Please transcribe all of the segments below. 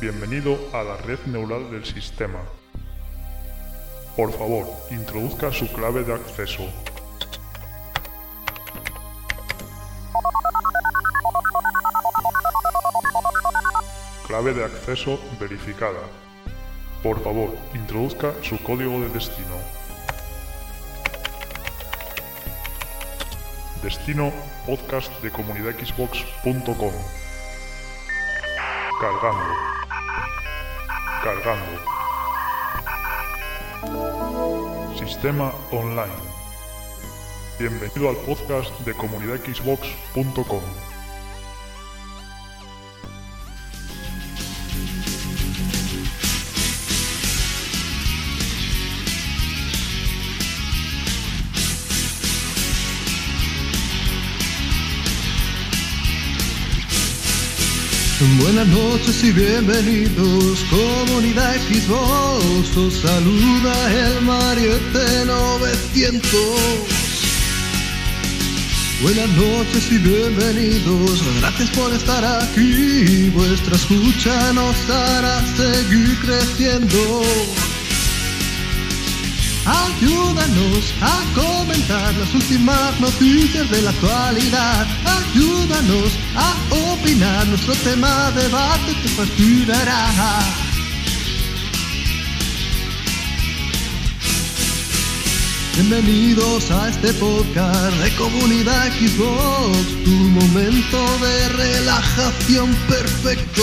Bienvenido a la red neural del sistema. Por favor, introduzca su clave de acceso. Clave de acceso verificada. Por favor, introduzca su código de destino. Destino podcast de comunidadxbox.com. Cargando. Cargando. Sistema online. Bienvenido al podcast de comunidadxbox.com. noches y bienvenidos, comunidad Xbox, os saluda el Mariette 900. Buenas noches y bienvenidos, gracias por estar aquí, vuestra escucha nos hará seguir creciendo. Ayúdanos a comentar las últimas noticias de la actualidad. Ayúdanos a opinar, nuestro tema de debate te fascinará. Bienvenidos a este podcast de Comunidad Xbox, tu momento de relajación perfecto.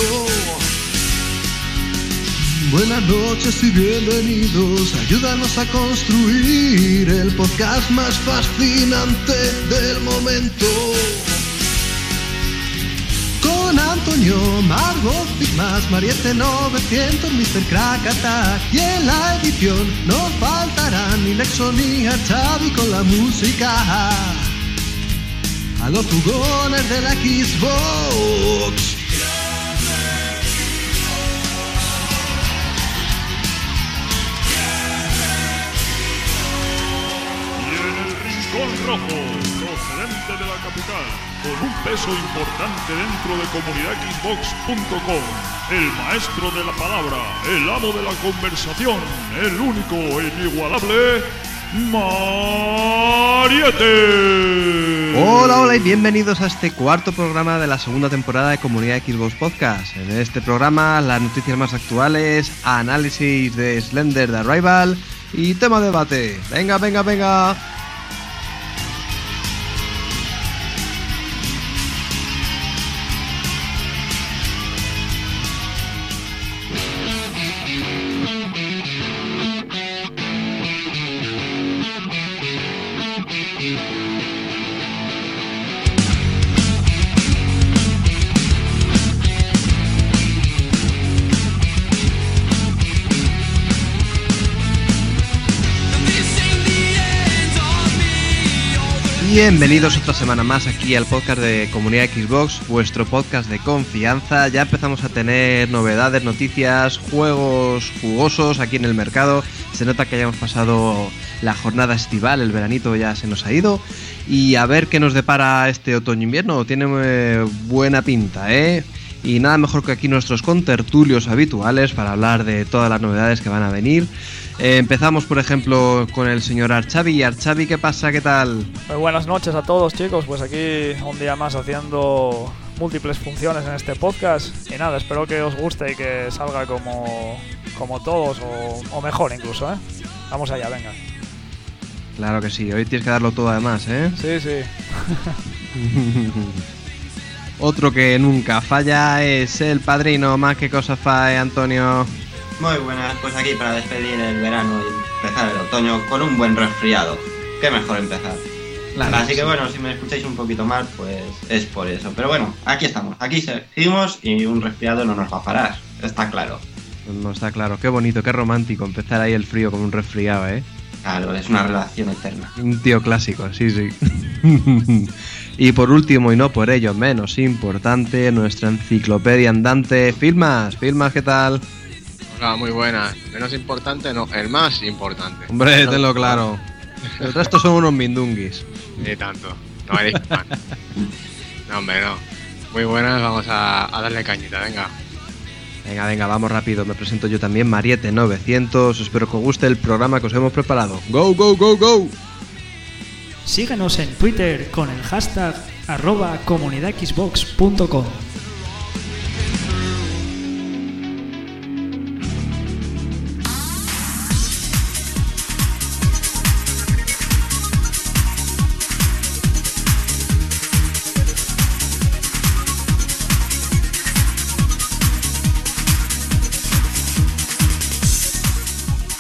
Buenas noches y bienvenidos, ayúdanos a construir el podcast más fascinante del momento. Antonio, Margot, Big Mariette 900, Mr. Crack Attack y en la edición no faltarán ni Lexo ni con la música. A los jugones de la Xbox. En rojo, con un peso importante dentro de comunidadxbox.com, el maestro de la palabra, el amo de la conversación, el único e inigualable, Mariette. Hola, hola y bienvenidos a este cuarto programa de la segunda temporada de Comunidad Xbox Podcast. En este programa, las noticias más actuales, análisis de Slender de Arrival y tema de debate. Venga, venga, venga. Bienvenidos otra semana más aquí al podcast de Comunidad Xbox, vuestro podcast de confianza. Ya empezamos a tener novedades, noticias, juegos jugosos aquí en el mercado. Se nota que hayamos pasado la jornada estival, el veranito ya se nos ha ido. Y a ver qué nos depara este otoño-invierno. Tiene eh, buena pinta, ¿eh? Y nada mejor que aquí nuestros contertulios habituales para hablar de todas las novedades que van a venir. Eh, empezamos, por ejemplo, con el señor Archavi. Archavi, ¿qué pasa? ¿Qué tal? Muy buenas noches a todos chicos, pues aquí un día más haciendo múltiples funciones en este podcast y nada, espero que os guste y que salga como, como todos o, o mejor incluso, ¿eh? Vamos allá, venga. Claro que sí, hoy tienes que darlo todo además, ¿eh? Sí, sí. Otro que nunca falla es el padrino. Más que cosas fae, Antonio. Muy buenas, pues aquí para despedir el verano y empezar el otoño con un buen resfriado. Qué mejor empezar. Claro, Así que sí. bueno, si me escucháis un poquito mal, pues es por eso. Pero bueno, aquí estamos, aquí seguimos y un resfriado no nos va a parar, está claro. No está claro, qué bonito, qué romántico empezar ahí el frío con un resfriado, ¿eh? Claro, es una relación eterna. Un tío clásico, sí, sí. y por último, y no por ello menos importante, nuestra enciclopedia andante, Filmas. Filmas, ¿qué tal? Hola, muy buenas. Menos importante, no, el más importante. Hombre, tenlo claro. El resto son unos mindunguis. Ni tanto. No eres fan. No, hombre, no. Muy buenas, vamos a, a darle cañita, venga. Venga, venga, vamos rápido. Me presento yo también, Mariette900. Espero que os guste el programa que os hemos preparado. ¡Go, go, go, go! Síguenos en Twitter con el hashtag arroba comunidadxbox.com.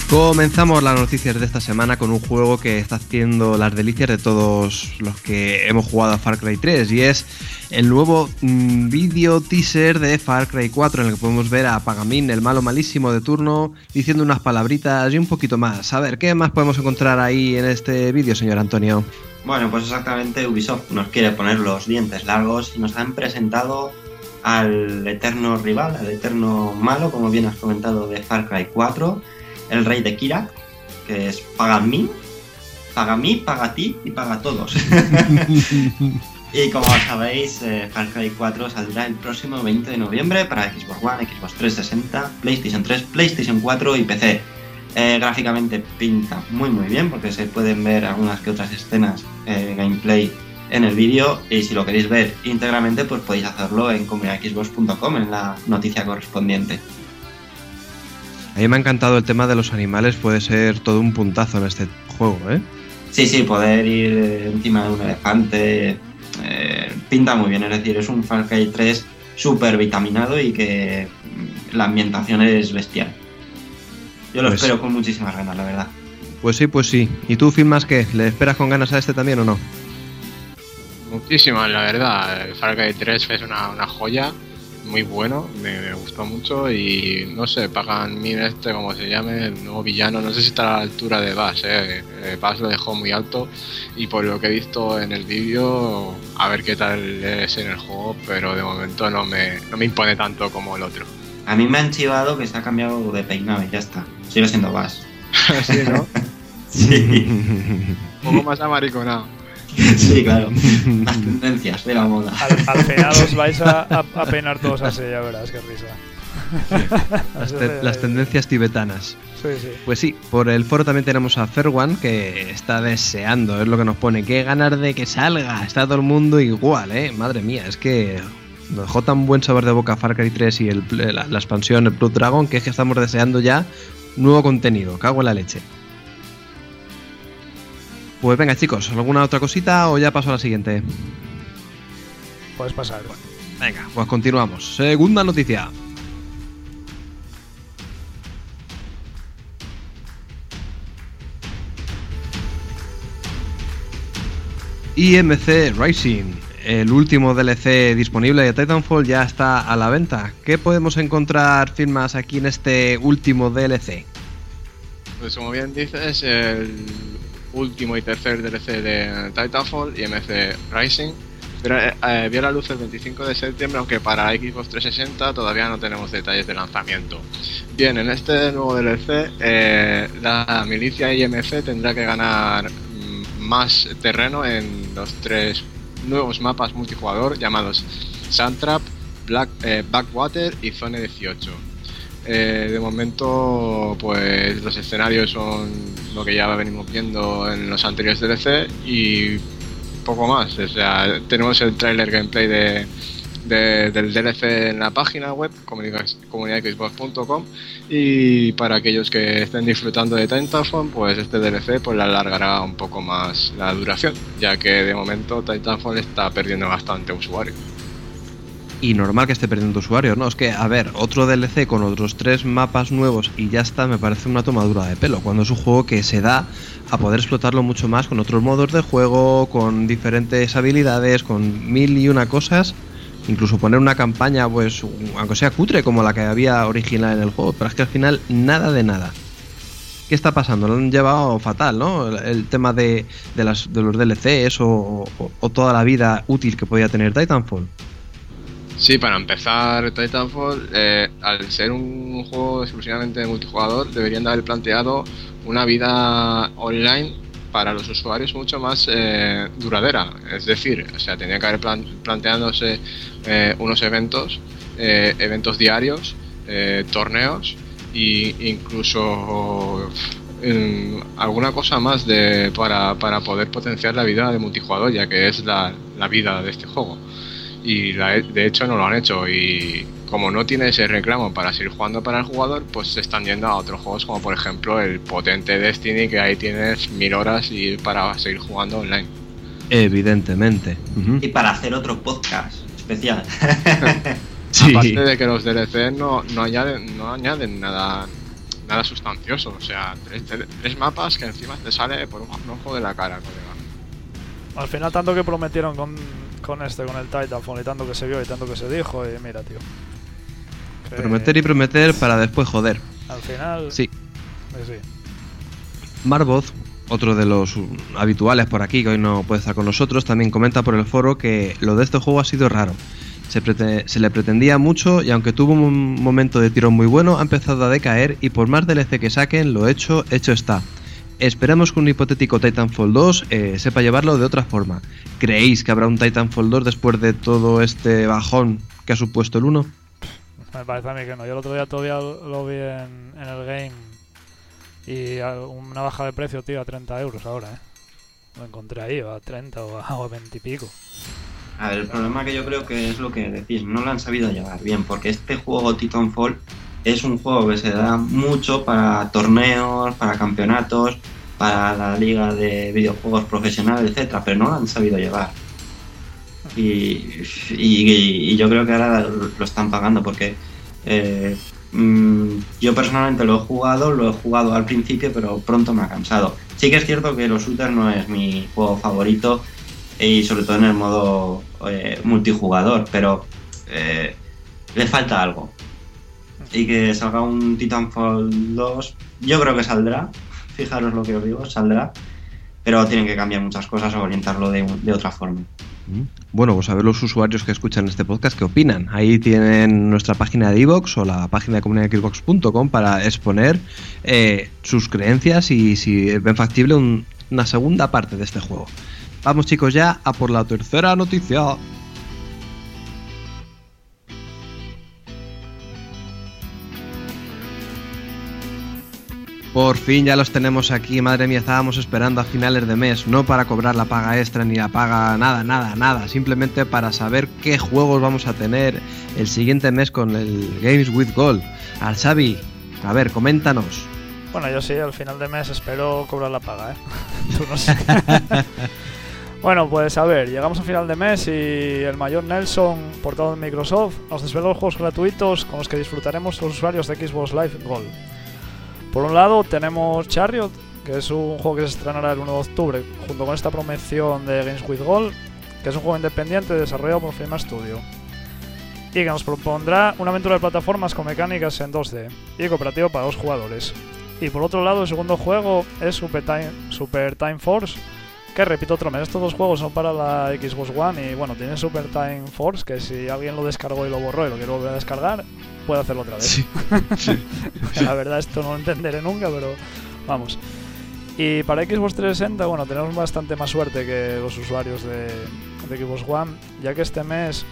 Comenzamos las noticias de esta semana con un juego que está haciendo las delicias de todos los que hemos jugado a Far Cry 3 y es el nuevo mm, vídeo teaser de Far Cry 4 en el que podemos ver a Pagamin, el malo malísimo de turno, diciendo unas palabritas y un poquito más. A ver, ¿qué más podemos encontrar ahí en este vídeo, señor Antonio? Bueno, pues exactamente Ubisoft nos quiere poner los dientes largos y nos han presentado al eterno rival, al eterno malo, como bien has comentado, de Far Cry 4 el rey de Kira, que es paga mí, paga mí, paga ti y paga todos. y como sabéis, eh, Far Cry 4 saldrá el próximo 20 de noviembre para Xbox One, Xbox 360, PlayStation 3, PlayStation 4 y PC. Eh, gráficamente pinta muy muy bien porque se pueden ver algunas que otras escenas eh, gameplay en el vídeo y si lo queréis ver íntegramente pues podéis hacerlo en comunidadxbox.com en la noticia correspondiente. A mí me ha encantado el tema de los animales, puede ser todo un puntazo en este juego, ¿eh? Sí, sí, poder ir encima de un elefante eh, pinta muy bien, es decir, es un Far Cry 3 súper vitaminado y que la ambientación es bestial. Yo lo Pues- espero con muchísimas ganas, la verdad. Pues sí, pues sí. ¿Y tú, Filmas, qué? ¿Le esperas con ganas a este también o no? Muchísimas, la verdad. El Far Cry 3 es una, una joya, muy bueno, me, me gustó mucho y no sé, Pagan Min este, como se llame, el nuevo villano, no sé si está a la altura de Bass, eh. Eh, Bass lo dejó muy alto y por lo que he visto en el vídeo, a ver qué tal es en el juego, pero de momento no me, no me impone tanto como el otro. A mí me han chivado que se ha cambiado de peinado y ya está. Sigue siendo Bass. sí, ¿no? Sí, Un poco más amariconado. sí, claro. Las tendencias de la moda. Al, al final os vais a, a, a peinar todos así, ya verás, qué risa. Las, te- las tendencias tibetanas. Sí, sí. Pues sí, por el foro también tenemos a Fairone que está deseando, es lo que nos pone. Qué ganas de que salga, está todo el mundo igual, ¿eh? Madre mía, es que nos dejó tan buen sabor de boca Far Cry 3 y el, la, la expansión, el Blood Dragon, que es que estamos deseando ya nuevo contenido. Cago en la leche. Pues venga, chicos, ¿alguna otra cosita o ya paso a la siguiente? Puedes pasar. Venga, pues continuamos. Segunda noticia. IMC Rising, el último DLC disponible de Titanfall ya está a la venta. ¿Qué podemos encontrar firmas aquí en este último DLC? Pues como bien dices, el último y tercer DLC de Titanfall y MC Rising pero, eh, eh, vio la luz el 25 de septiembre, aunque para Xbox 360 todavía no tenemos detalles de lanzamiento. Bien, en este nuevo DLC, eh, la milicia IMF tendrá que ganar mm, más terreno en los tres nuevos mapas multijugador llamados Sandtrap, Black, eh, Backwater y Zone 18. Eh, de momento, pues los escenarios son lo que ya venimos viendo en los anteriores DLC y poco más. O sea, tenemos el trailer gameplay de, de- del DLC en la página web comunidadxbox.com y para aquellos que estén disfrutando de Titanfall, pues este DLC pues le alargará un poco más la duración, ya que de momento Titanfall está perdiendo bastante usuario. Y normal que esté perdiendo usuarios, ¿no? Es que, a ver, otro DLC con otros tres mapas nuevos y ya está, me parece una tomadura de pelo. Cuando es un juego que se da a poder explotarlo mucho más con otros modos de juego, con diferentes habilidades, con mil y una cosas. Incluso poner una campaña, pues, aunque sea cutre como la que había original en el juego. Pero es que al final, nada de nada. ¿Qué está pasando? Lo han llevado fatal, ¿no? El, tema de, de, los DLCs o toda la vida útil que podía tener Titanfall. Sí, para empezar, Titanfall, eh, al ser un juego exclusivamente multijugador, deberían de haber planteado una vida online para los usuarios mucho más eh, duradera. Es decir, o sea, tenía que haber plan- planteándose eh, unos eventos, eh, eventos diarios, eh, torneos e incluso mm, alguna cosa más de, para, para poder potenciar la vida de multijugador, ya que es la, la vida de este juego. Y la- de hecho no lo han hecho y como no tiene ese reclamo para seguir jugando para el jugador, pues se están yendo a otros juegos como por ejemplo el potente Destiny que ahí tienes mil horas y para seguir jugando online. Evidentemente. Y para hacer otro podcast especial. Sí. Aparte de que los DLC no, no añaden, no añaden nada nada sustancioso, o sea, tres, tres mapas que encima te sale por un ojo de la cara, colega. Al final, tanto que prometieron con, con este, con el Titanfall, y tanto que se vio y tanto que se dijo, y mira, tío. Que Prometer y prometer para después joder. Al final. Sí. eh, sí. Marvoz, otro de los habituales por aquí, que hoy no puede estar con nosotros, también comenta por el foro que lo de este juego ha sido raro. Se le pretendía mucho y aunque tuvo un momento de tirón muy bueno, ha empezado a decaer y por más DLC que saquen, lo hecho, hecho está. Esperemos que un hipotético Titanfall 2 eh, sepa llevarlo de otra forma. ¿Creéis que habrá un Titanfall 2 después de todo este bajón que ha supuesto el 1? Me parece a mí que no. Yo el otro día todavía lo vi en, en el game. Y una baja de precio, tío, a 30 euros ahora, ¿eh? Lo encontré ahí, o a 30 o a, o a 20 y pico. A ver, el problema que yo creo que es lo que decís, no lo han sabido llevar bien, porque este juego Titanfall es un juego que se da mucho para torneos, para campeonatos, para la liga de videojuegos profesional, etcétera, pero no lo han sabido llevar. Y, yo creo que ahora lo están pagando porque eh, mm, yo personalmente lo he jugado, lo he jugado al principio, pero pronto me ha cansado. Sí que es cierto que los shooters no es mi juego favorito y sobre todo en el modo eh, multijugador, pero eh, le falta algo. Y que salga un Titanfall 2, yo creo que saldrá, fijaros lo que os digo, saldrá, pero tienen que cambiar muchas cosas o orientarlo de, de otra forma. Mm. Bueno, pues a ver los usuarios que escuchan este podcast qué opinan. Ahí tienen nuestra página de iVoox o la página de comunidadxbox.com para exponer eh, sus creencias y si ven factible un- una segunda parte de este juego. Vamos chicos ya a por la tercera noticia. Por fin ya los tenemos aquí, madre mía, estábamos esperando a finales de mes, no para cobrar la paga extra ni la paga nada, nada, nada, simplemente para saber qué juegos vamos a tener el siguiente mes con el Games with Gold. Al Xavi, a ver, coméntanos. Bueno, yo sí, al final de mes espero cobrar la paga, ¿eh? Tú no sé. bueno, pues a ver, llegamos a final de mes y el mayor Nelson, portado de Microsoft, nos desvela los juegos gratuitos con los que disfrutaremos los usuarios de Xbox Live Gold. Por un lado tenemos Chariot, que es un juego que se estrenará el 1 de octubre, junto con esta promoción de Games with Gold, que es un juego independiente desarrollado por Firma Studio. Y que nos propondrá una aventura de plataformas con mecánicas en 2D y cooperativo para dos jugadores. Y por otro lado, el segundo juego es Super Time, Super Time Force, que repito otro mes. Estos dos juegos son para la Xbox One y bueno, tiene Super Time Force, que si alguien lo descargó y lo borró y lo quiere volver a descargar, puede hacerlo otra vez. la verdad esto no lo entenderé nunca, pero vamos. Y para Xbox 360, bueno, tenemos bastante más suerte que los usuarios de, de Xbox One, ya que este mes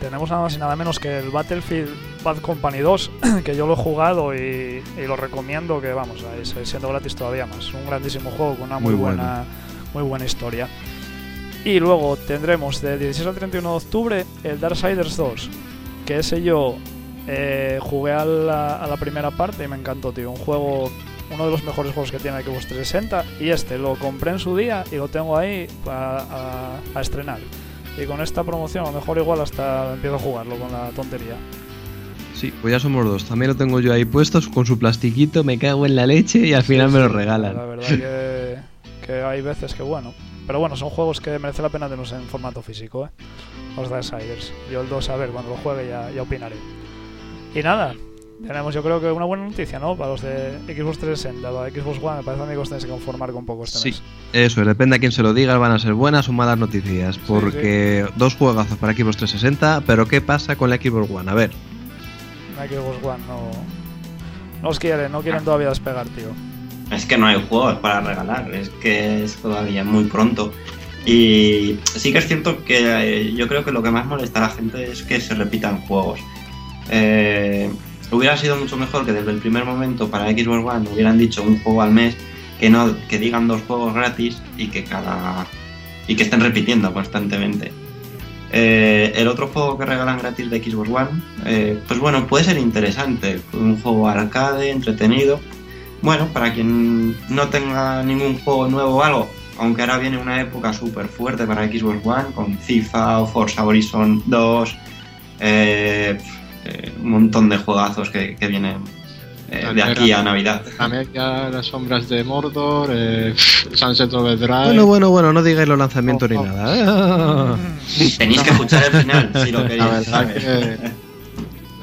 tenemos nada más y nada menos que el Battlefield Bad Company 2, que yo lo he jugado y, y lo recomiendo, que vamos, siendo gratis todavía más. Un grandísimo juego con una muy, Muy bueno. Muy buena historia. Y luego tendremos de 16 al 31 de octubre el Darksiders 2, que ese yo eh, jugué a la, a la primera parte y me encantó, tío. Un juego, uno de los mejores juegos que tiene Xbox 360. Y este lo compré en su día y lo tengo ahí a, a- a estrenar. Y con esta promoción, a lo mejor igual hasta empiezo a jugarlo con la tontería. Sí, pues ya somos dos. También lo tengo yo ahí puestos con su plastiquito, me cago en la leche y al final me lo La regalan. verdad que, que hay veces que bueno. Pero bueno, son juegos que merece la pena tenerlos en formato físico, ¿eh? Los Darksiders. Yo el 2, a ver, cuando lo juegue ya, ya opinaré. Y nada, tenemos yo creo que una buena noticia, ¿no? Para los de Xbox 360, para Xbox One, me parece a mí que os tenéis que conformar con poco este Sí, mes. eso, depende a quién se lo diga, van a ser buenas o malas noticias. Porque dos juegazos para Xbox 360, pero ¿qué pasa con la Xbox One? A ver, La Xbox One no, no os quieren, no quieren todavía despegar, tío. Es que no hay juegos para regalar, es que es todavía muy pronto. Y sí que es cierto que eh, yo creo que lo que más molesta a la gente es que se repitan juegos. Eh, hubiera sido mucho mejor que desde el primer momento para Xbox One hubieran dicho un juego al mes, que no que digan dos juegos gratis y que cada y que estén repitiendo constantemente. Eh, el otro juego que regalan gratis de Xbox One, eh, pues bueno, puede ser interesante, un juego arcade, entretenido. Bueno, para quien no tenga ningún juego nuevo o algo, aunque ahora viene una época súper fuerte para Xbox One, con FIFA o Forza Horizon 2, eh, eh, un montón de juegazos que, que vienen eh, de aquí a Navidad. También ya las sombras de Mordor, eh, Sunset Overdrive. Bueno, bueno, bueno, no digáis los lanzamientos ni Oh, oh. nada. ¿eh? Tenéis que escuchar el final si lo queréis.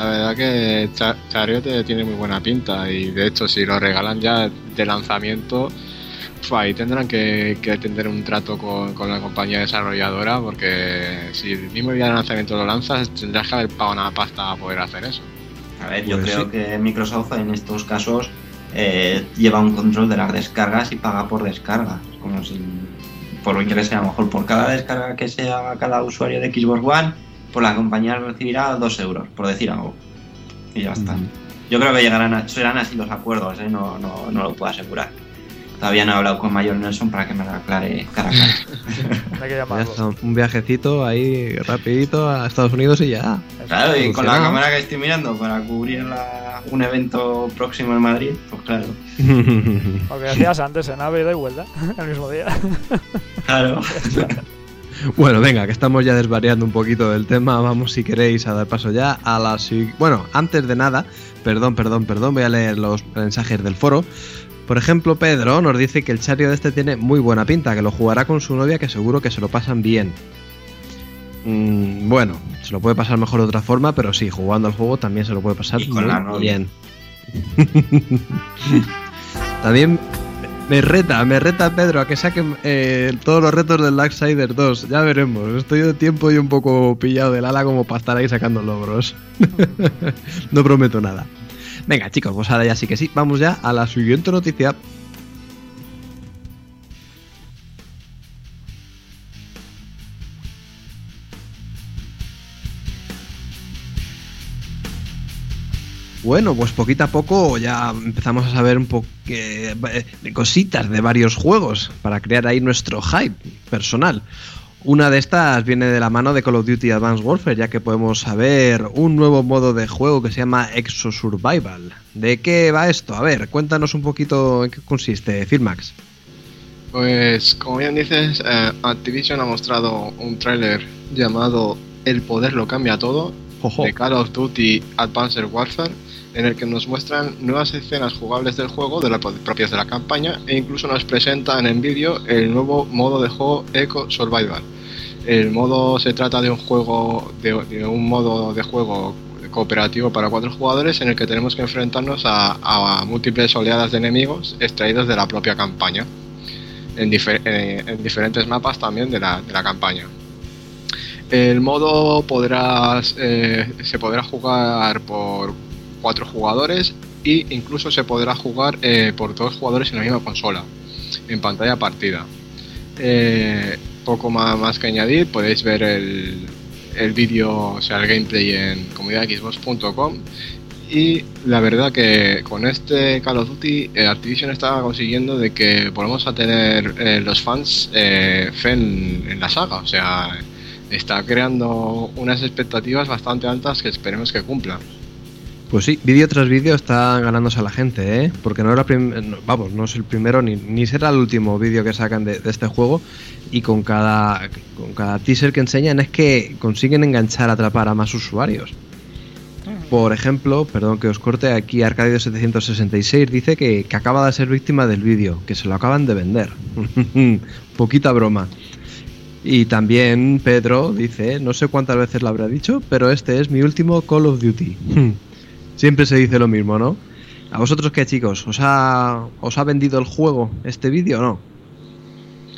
La verdad que Cha- Chariot tiene muy buena pinta y de hecho si lo regalan ya de lanzamiento, pf, ahí tendrán que, que tener un trato con, con la compañía desarrolladora porque si el mismo día de lanzamiento lo lanzas tendrás que haber pagado una pasta para poder hacer eso. A ver, yo Pues creo sí. que Microsoft en estos casos eh, lleva un control de las descargas y paga por descarga. Como si, por lo que sea, a lo mejor por cada descarga que sea cada usuario de Xbox One, pues la compañía recibirá dos euros, por decir algo. Y ya está. Yo creo que llegarán a- serán así los acuerdos, ¿eh? no, no, no lo puedo asegurar. Todavía no he hablado con Mayor Nelson para que me lo aclare cara a cara. Hay que Ya llamarlo. está, un viajecito ahí rapidito a Estados Unidos y ya. Claro, y con la cámara que estoy mirando para cubrir la- un evento próximo en Madrid, pues claro. Lo que decías antes, en AVE y vuelta, el mismo día. Claro. Bueno, venga, que estamos ya desvariando un poquito del tema. Vamos, si queréis, a dar paso ya a la Bueno, antes de nada, perdón, perdón, perdón, voy a leer los mensajes del foro. Por ejemplo, Pedro nos dice que el chario de este tiene muy buena pinta, que lo jugará con su novia, que seguro que se lo pasan bien. Mm, bueno, se lo puede pasar mejor de otra forma, pero sí, jugando al juego también se lo puede pasar Y con muy la novia. bien. también me reta, me reta Pedro a que saquen eh, todos los retos del Darksiders 2. Ya veremos. Estoy de tiempo y un poco pillado del ala como para estar ahí sacando logros. no prometo nada. Venga, chicos, pues ahora ya sí que sí. Vamos ya a la siguiente noticia. Bueno, pues poquito a poco ya empezamos a saber un poco de cositas de varios juegos para crear ahí nuestro hype personal. Una de estas viene de la mano de Call of Duty Advanced Warfare, ya que podemos saber un nuevo modo de juego que se llama Exo Survival. ¿De qué va esto? A ver, cuéntanos un poquito en qué consiste, Firmax. Pues como bien dices, eh, Activision ha mostrado un tráiler llamado El poder lo cambia todo de Call of Duty Advanced Warfare, en el que nos muestran nuevas escenas jugables del juego, de las propias de la campaña, e incluso nos presentan en vídeo el nuevo modo de juego Eco Survival. El modo se trata de un juego, de, un modo de juego cooperativo para cuatro jugadores en el que tenemos que enfrentarnos a, múltiples oleadas de enemigos extraídos de la propia campaña, eh, en diferentes mapas también de la, de la campaña. El modo podrás, eh, se podrá jugar por cuatro jugadores e incluso se podrá jugar eh, por dos jugadores en la misma consola, en pantalla partida. Eh, poco más, que añadir, podéis ver el, el vídeo, o sea, el gameplay en comunidadxbox.com y la verdad que con este Call of Duty eh, Activision está consiguiendo de que volvamos a tener eh, los fans fe en, en la saga, o sea, está creando unas expectativas bastante altas que esperemos que cumplan. Pues sí, vídeo tras vídeo está ganándose a la gente, ¿eh? Porque no era no, vamos, no es el primero ni, ni será el último vídeo que sacan de, de este juego y con cada con cada teaser que enseñan es que consiguen enganchar, atrapar a más usuarios. Por ejemplo, perdón que os corte, aquí Arcadio 766 dice que, que acaba de ser víctima del vídeo, que se lo acaban de vender. Poquita broma. Y también Pedro dice, no sé cuántas veces lo habrá dicho, pero este es mi último Call of Duty. Siempre se dice lo mismo, ¿no? ¿A vosotros qué chicos? ¿Os ha, os ha vendido el juego este vídeo o no?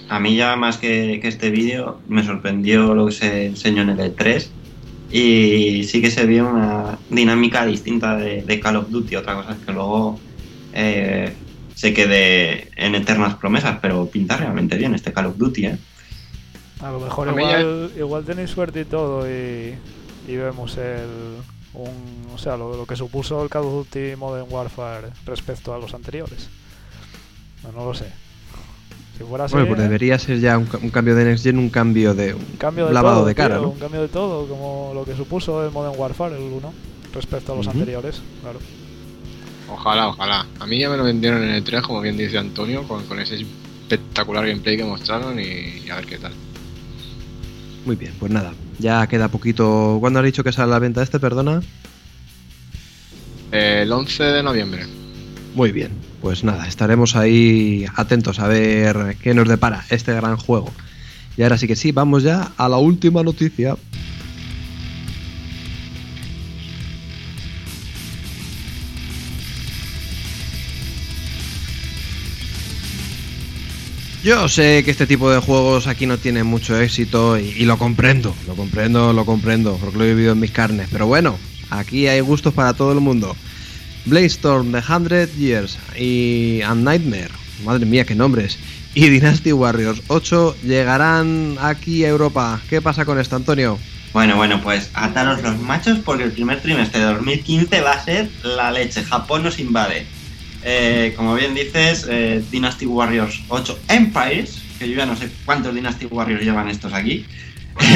A mí ya más que, que este vídeo me sorprendió lo que se enseñó en el E3 y sí que se vio una dinámica distinta de, de Call of Duty. Otra cosa es que luego eh, se quede en eternas promesas, pero pinta realmente bien este Call of Duty, ¿eh? A lo mejor igual, igual tenéis suerte y todo y, y vemos el, Un, o sea, lo, lo que supuso el Call of Duty Modern Warfare respecto a los anteriores. No, no lo sé. Si fuera así, Bueno, pues ¿eh? debería ser ya un, ca- un cambio de Next Gen, un cambio de. un cambio de lavado todo, de cara, tío, ¿no? Un cambio de todo, como lo que supuso el Modern Warfare, el 1, respecto a los anteriores, claro. Ojalá, ojalá. A mí ya me lo vendieron en el 3, como bien dice Antonio, con, con ese espectacular gameplay que mostraron y, y a ver qué tal. Muy bien, pues nada. Ya queda poquito. ¿Cuándo has dicho que sale a la venta este, perdona? El 11 de noviembre. Muy bien, pues nada, estaremos ahí atentos a ver qué nos depara este gran juego. Y ahora sí que sí, vamos ya a la última noticia. Yo sé que este tipo de juegos aquí no tienen mucho éxito y, lo comprendo, lo comprendo, lo comprendo, porque lo he vivido en mis carnes. Pero bueno, aquí hay gustos para todo el mundo. Bladestorm The Hundred Years y and Nightmare, madre mía, qué nombres, y Dynasty Warriors 8 llegarán aquí a Europa. ¿Qué pasa con esto, Antonio? Bueno, bueno, pues ataros los machos porque el primer trimestre de 2015 va a ser la leche. Japón nos invade. Eh, como bien dices, eh, Dynasty Warriors 8 Empires, que yo ya no sé cuántos Dynasty Warriors llevan estos aquí.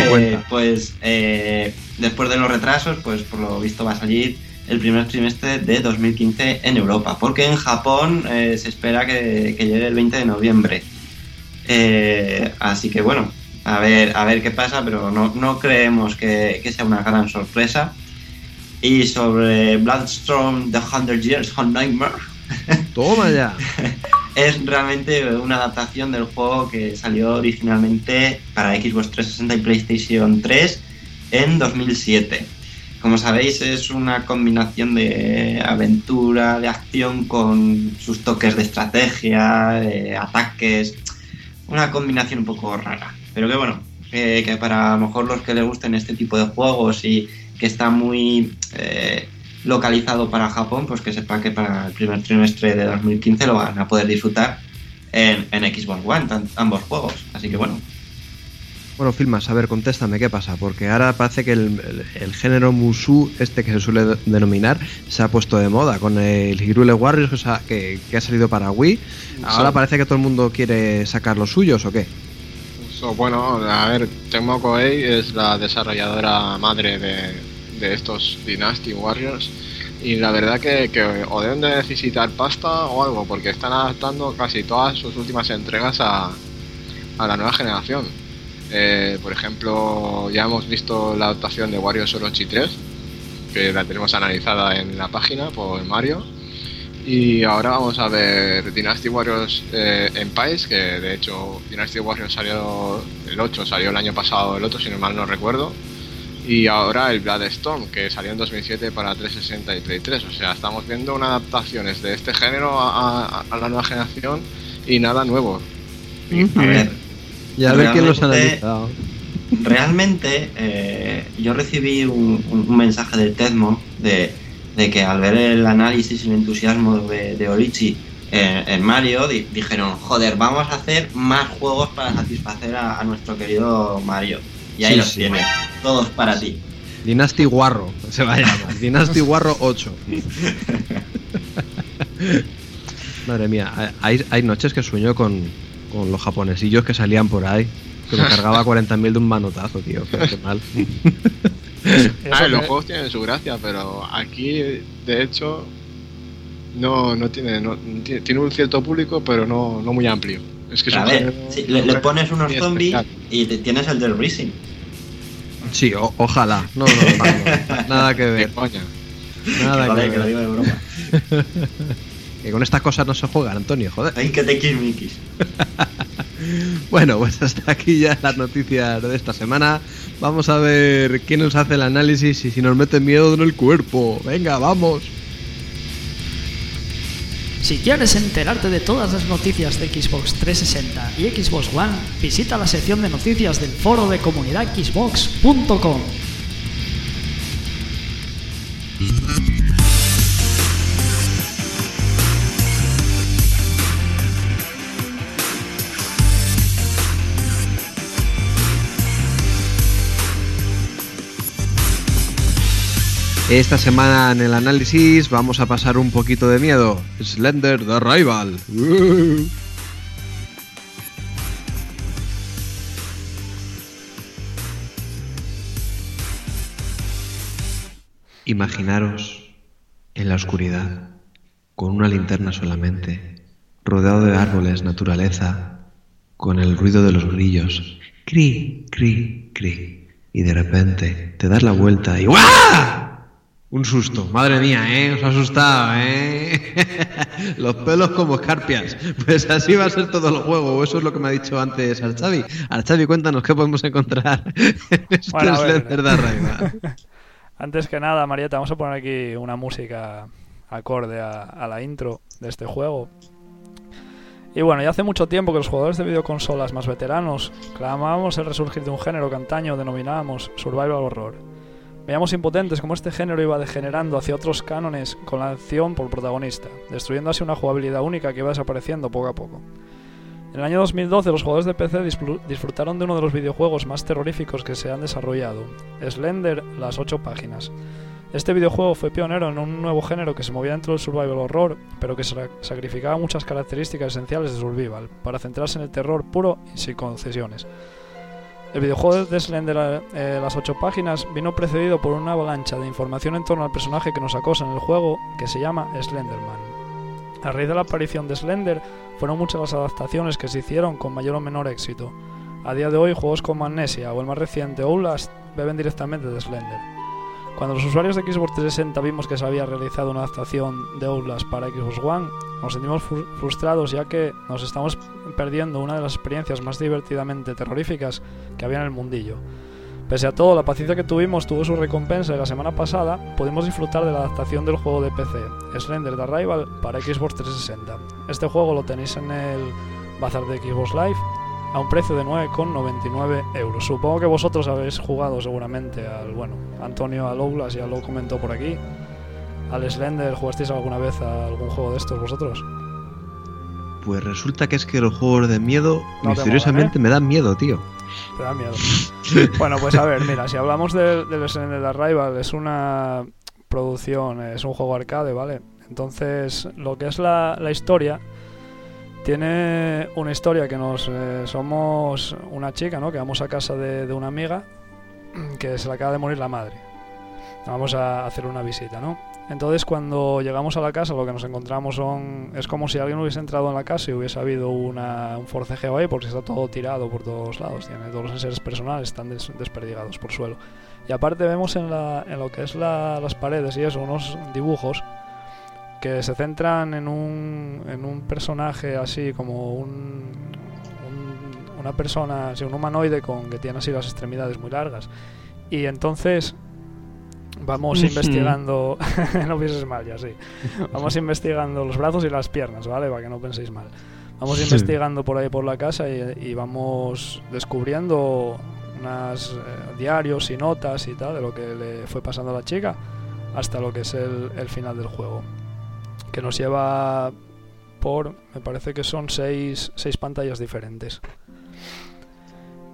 Eh, pues después de los retrasos, pues por lo visto va a salir el primer trimestre de 2015 en Europa, porque en Japón se espera que, que llegue el 20 de noviembre. Así que bueno, a ver, a ver qué pasa, pero no, no creemos que, que sea una gran sorpresa. Y sobre Bloodstorm The Hundred Years on Nightmare, Toma ya. es realmente una adaptación del juego que salió originalmente para Xbox 360 y PlayStation 3 en 2007. Como sabéis, es una combinación de aventura, de acción con sus toques de estrategia, ataques. Una combinación un poco rara. Pero que bueno, que para a lo mejor los que les gusten este tipo de juegos y que está muy eh, localizado para Japón, pues que sepa que para el primer trimestre de 2015 lo van a poder disfrutar en, en Xbox One, tan- ambos juegos. Así que bueno, Bueno, Filmas, a ver, contéstame qué pasa, porque ahora parece que el, el- el género Musu, este que se suele de- denominar, se ha puesto de moda con el Hirule Warriors que, sa- que, que ha salido para Wii. Ahora Sí. parece que todo el mundo quiere sacar los suyos, ¿o qué? So, bueno, a ver, Tecmo Koei es la desarrolladora madre de, de estos Dynasty Warriors y la verdad que, que o deben de necesitar pasta o algo porque están adaptando casi todas sus últimas entregas a, a la nueva generación. Eh, por ejemplo, ya hemos visto la adaptación de Warriors Orochi 3 que la tenemos analizada en la página por Mario y ahora vamos a ver Dynasty Warriors eh, Empires, que de hecho Dynasty Warriors salió el 8, salió el año pasado el otro, si no mal no recuerdo. Y ahora el Bloodstorm, que salió en 2007 para 360 y Play 3. O sea, estamos viendo unas adaptaciones de este género a, a- a la nueva generación y nada nuevo. a ver, Y a ver quién los ha analizado. realmente eh, yo recibí un, mensaje del Tecmo de, de que al ver el análisis y el entusiasmo de, de Orichi en, en Mario di- dijeron, joder, vamos a hacer más juegos para satisfacer a, a nuestro querido Mario. Y ahí Sí, los sí. tienes, todos para ti. Dynasty Warro, se va a llamar. Dynasty Warro 8. Madre mía, hay, hay noches que sueño con, con los japonesillos que salían por ahí. Que me cargaba 40.000 de un manotazo, tío. Qué, qué mal. Ah, los que- juegos tienen su gracia, pero aquí, de hecho, no, no tiene, no, tiene, tiene un cierto público, pero no, no muy amplio. Es que es a un ver, le, le pones unos zombies y te tienes el del Rising. Sí, o- ojalá. No, no, no, no, Nada que ver. coña. Nada que Joder, que lo ver. digo de broma. Que con estas cosas no se juegan, Antonio, joder. Ay, que te quismiquis. Bueno, pues hasta aquí ya las noticias de esta semana. Vamos a ver quién nos hace el análisis y si nos mete miedo en el cuerpo. Venga, vamos. Si quieres enterarte de todas las noticias de Xbox 360 y Xbox One, visita la sección de noticias del foro de comunidad xbox.com. Esta semana en el análisis vamos a pasar un poquito de miedo. Slender the Rival. Imaginaros en la oscuridad, con una linterna solamente, rodeado de árboles, naturaleza, con el ruido de los grillos. Cri, cri, cri. Y de repente te das la vuelta y ¡guau! Un susto, madre mía, ¿eh? Os ha asustado, ¿eh? Los pelos como escarpias. Pues así va a ser todo el juego, eso es lo que me ha dicho antes Archavi. Archavi, cuéntanos qué podemos encontrar en Bueno. Antes que nada, Marieta, vamos a poner aquí una música acorde a, a la intro de este juego. Y bueno, ya hace mucho tiempo que los jugadores de videoconsolas más veteranos clamábamos el resurgir de un género que antaño denominábamos survival horror. Veíamos impotentes cómo este género iba degenerando hacia otros cánones con la acción por protagonista, destruyendo así una jugabilidad única que iba desapareciendo poco a poco. En el año 2012 los jugadores de PC disfru- disfrutaron de uno de los videojuegos más terroríficos que se han desarrollado, Slender, las 8 páginas. Este videojuego fue pionero en un nuevo género que se movía dentro del survival horror, pero que sa- sacrificaba muchas características esenciales de survival, para centrarse en el terror puro y sin concesiones. El videojuego de Slender, eh, las 8 páginas, vino precedido por una avalancha de información en torno al personaje que nos acosa en el juego, que se llama Slenderman. A raíz de la aparición de Slender, fueron muchas las adaptaciones que se hicieron con mayor o menor éxito. A día de hoy, juegos como Amnesia o el más reciente Outlast beben directamente de Slender. Cuando los usuarios de Xbox 360 vimos que se había realizado una adaptación de Outlast para Xbox One, nos sentimos fru- frustrados ya que nos estamos perdiendo una de las experiencias más divertidamente terroríficas que había en el mundillo. Pese a todo, la paciencia que tuvimos tuvo su recompensa y la semana pasada pudimos disfrutar de la adaptación del juego de PC, Slender The Rival, para Xbox 360. Este juego lo tenéis en el bazar de Xbox Live a un precio de 9,99 euros. Supongo que vosotros habéis jugado seguramente al, bueno, Antonio al Outlast ya lo comentó por aquí. Al Slender, ¿jugasteis alguna vez a algún juego de estos vosotros? Pues resulta que es que los juegos de miedo te misteriosamente me dan miedo, tío. Te da miedo. bueno, pues a ver, mira, si hablamos del, del Slender The Rival, es una producción, es un juego arcade, ¿vale? Entonces, lo que es la, la historia, tiene una historia que nos... eh, somos una chica, ¿no? Que vamos a casa de, de una amiga que se le acaba de morir la madre. Vamos a hacer una visita, ¿no? Entonces cuando llegamos a la casa lo que nos encontramos. Es como si alguien hubiese entrado en la casa y hubiese habido una, un forcejeo ahí porque está todo tirado por todos lados. Tiene todos los enseres personales están des- desperdigados por suelo. Y aparte vemos en, la, en lo que es la- las paredes y eso, unos dibujos que se centran en un, en un personaje así como un, un- una persona, así, un humanoide con que tiene así las extremidades muy largas. Y entonces vamos Ujú. investigando, no pienses mal ya, sí. Vamos investigando los brazos y las piernas, ¿vale? Para que no penséis mal. Vamos Sí. investigando por ahí por la casa y, y vamos descubriendo unos diarios y notas y tal de lo que le fue pasando a la chica hasta lo que es el, el final del juego. Que nos lleva por, me parece que son seis, seis pantallas diferentes.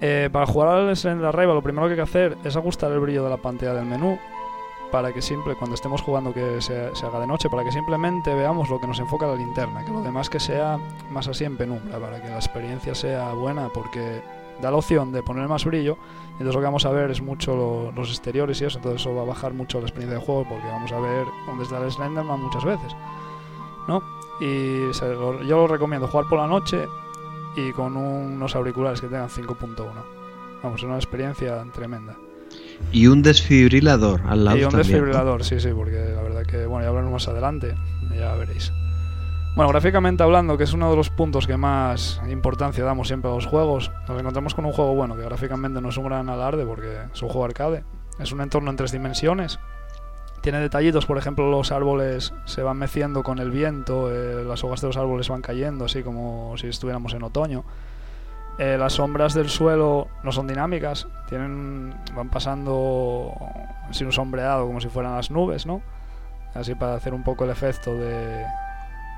Eh, para jugar al Slender Rival lo primero que hay que hacer es ajustar el brillo de la pantalla del menú para que siempre, cuando estemos jugando que se, se haga de noche, para que simplemente veamos lo que nos enfoca la linterna, que lo demás que sea más así en penumbra, para que la experiencia sea buena, porque da la opción de poner más brillo, entonces lo que vamos a ver es mucho lo- los exteriores y eso, entonces eso va a bajar mucho la experiencia de juego, porque vamos a ver dónde está el Slenderman muchas veces, ¿no? Y se yo lo recomiendo jugar por la noche y con unos auriculares que tengan 5.1. Vamos, es una experiencia tremenda. Y un desfibrilador al lado Y un también, ¿no? desfibrilador, sí, sí, porque la verdad que, bueno, ya hablaremos más adelante, ya veréis. Bueno, gráficamente hablando, que es uno de los puntos que más importancia damos siempre a los juegos, nos encontramos con un juego bueno, que gráficamente no es un gran alarde porque es un juego arcade, es un entorno en tres dimensiones, tiene detallitos, por ejemplo, los árboles se van meciendo con el viento, eh, las hojas de los árboles van cayendo, así como si estuviéramos en otoño. Eh, las sombras del suelo no son dinámicas, tienen, van pasando así un sombreado como si fueran las nubes, ¿no? Así para hacer un poco el efecto de,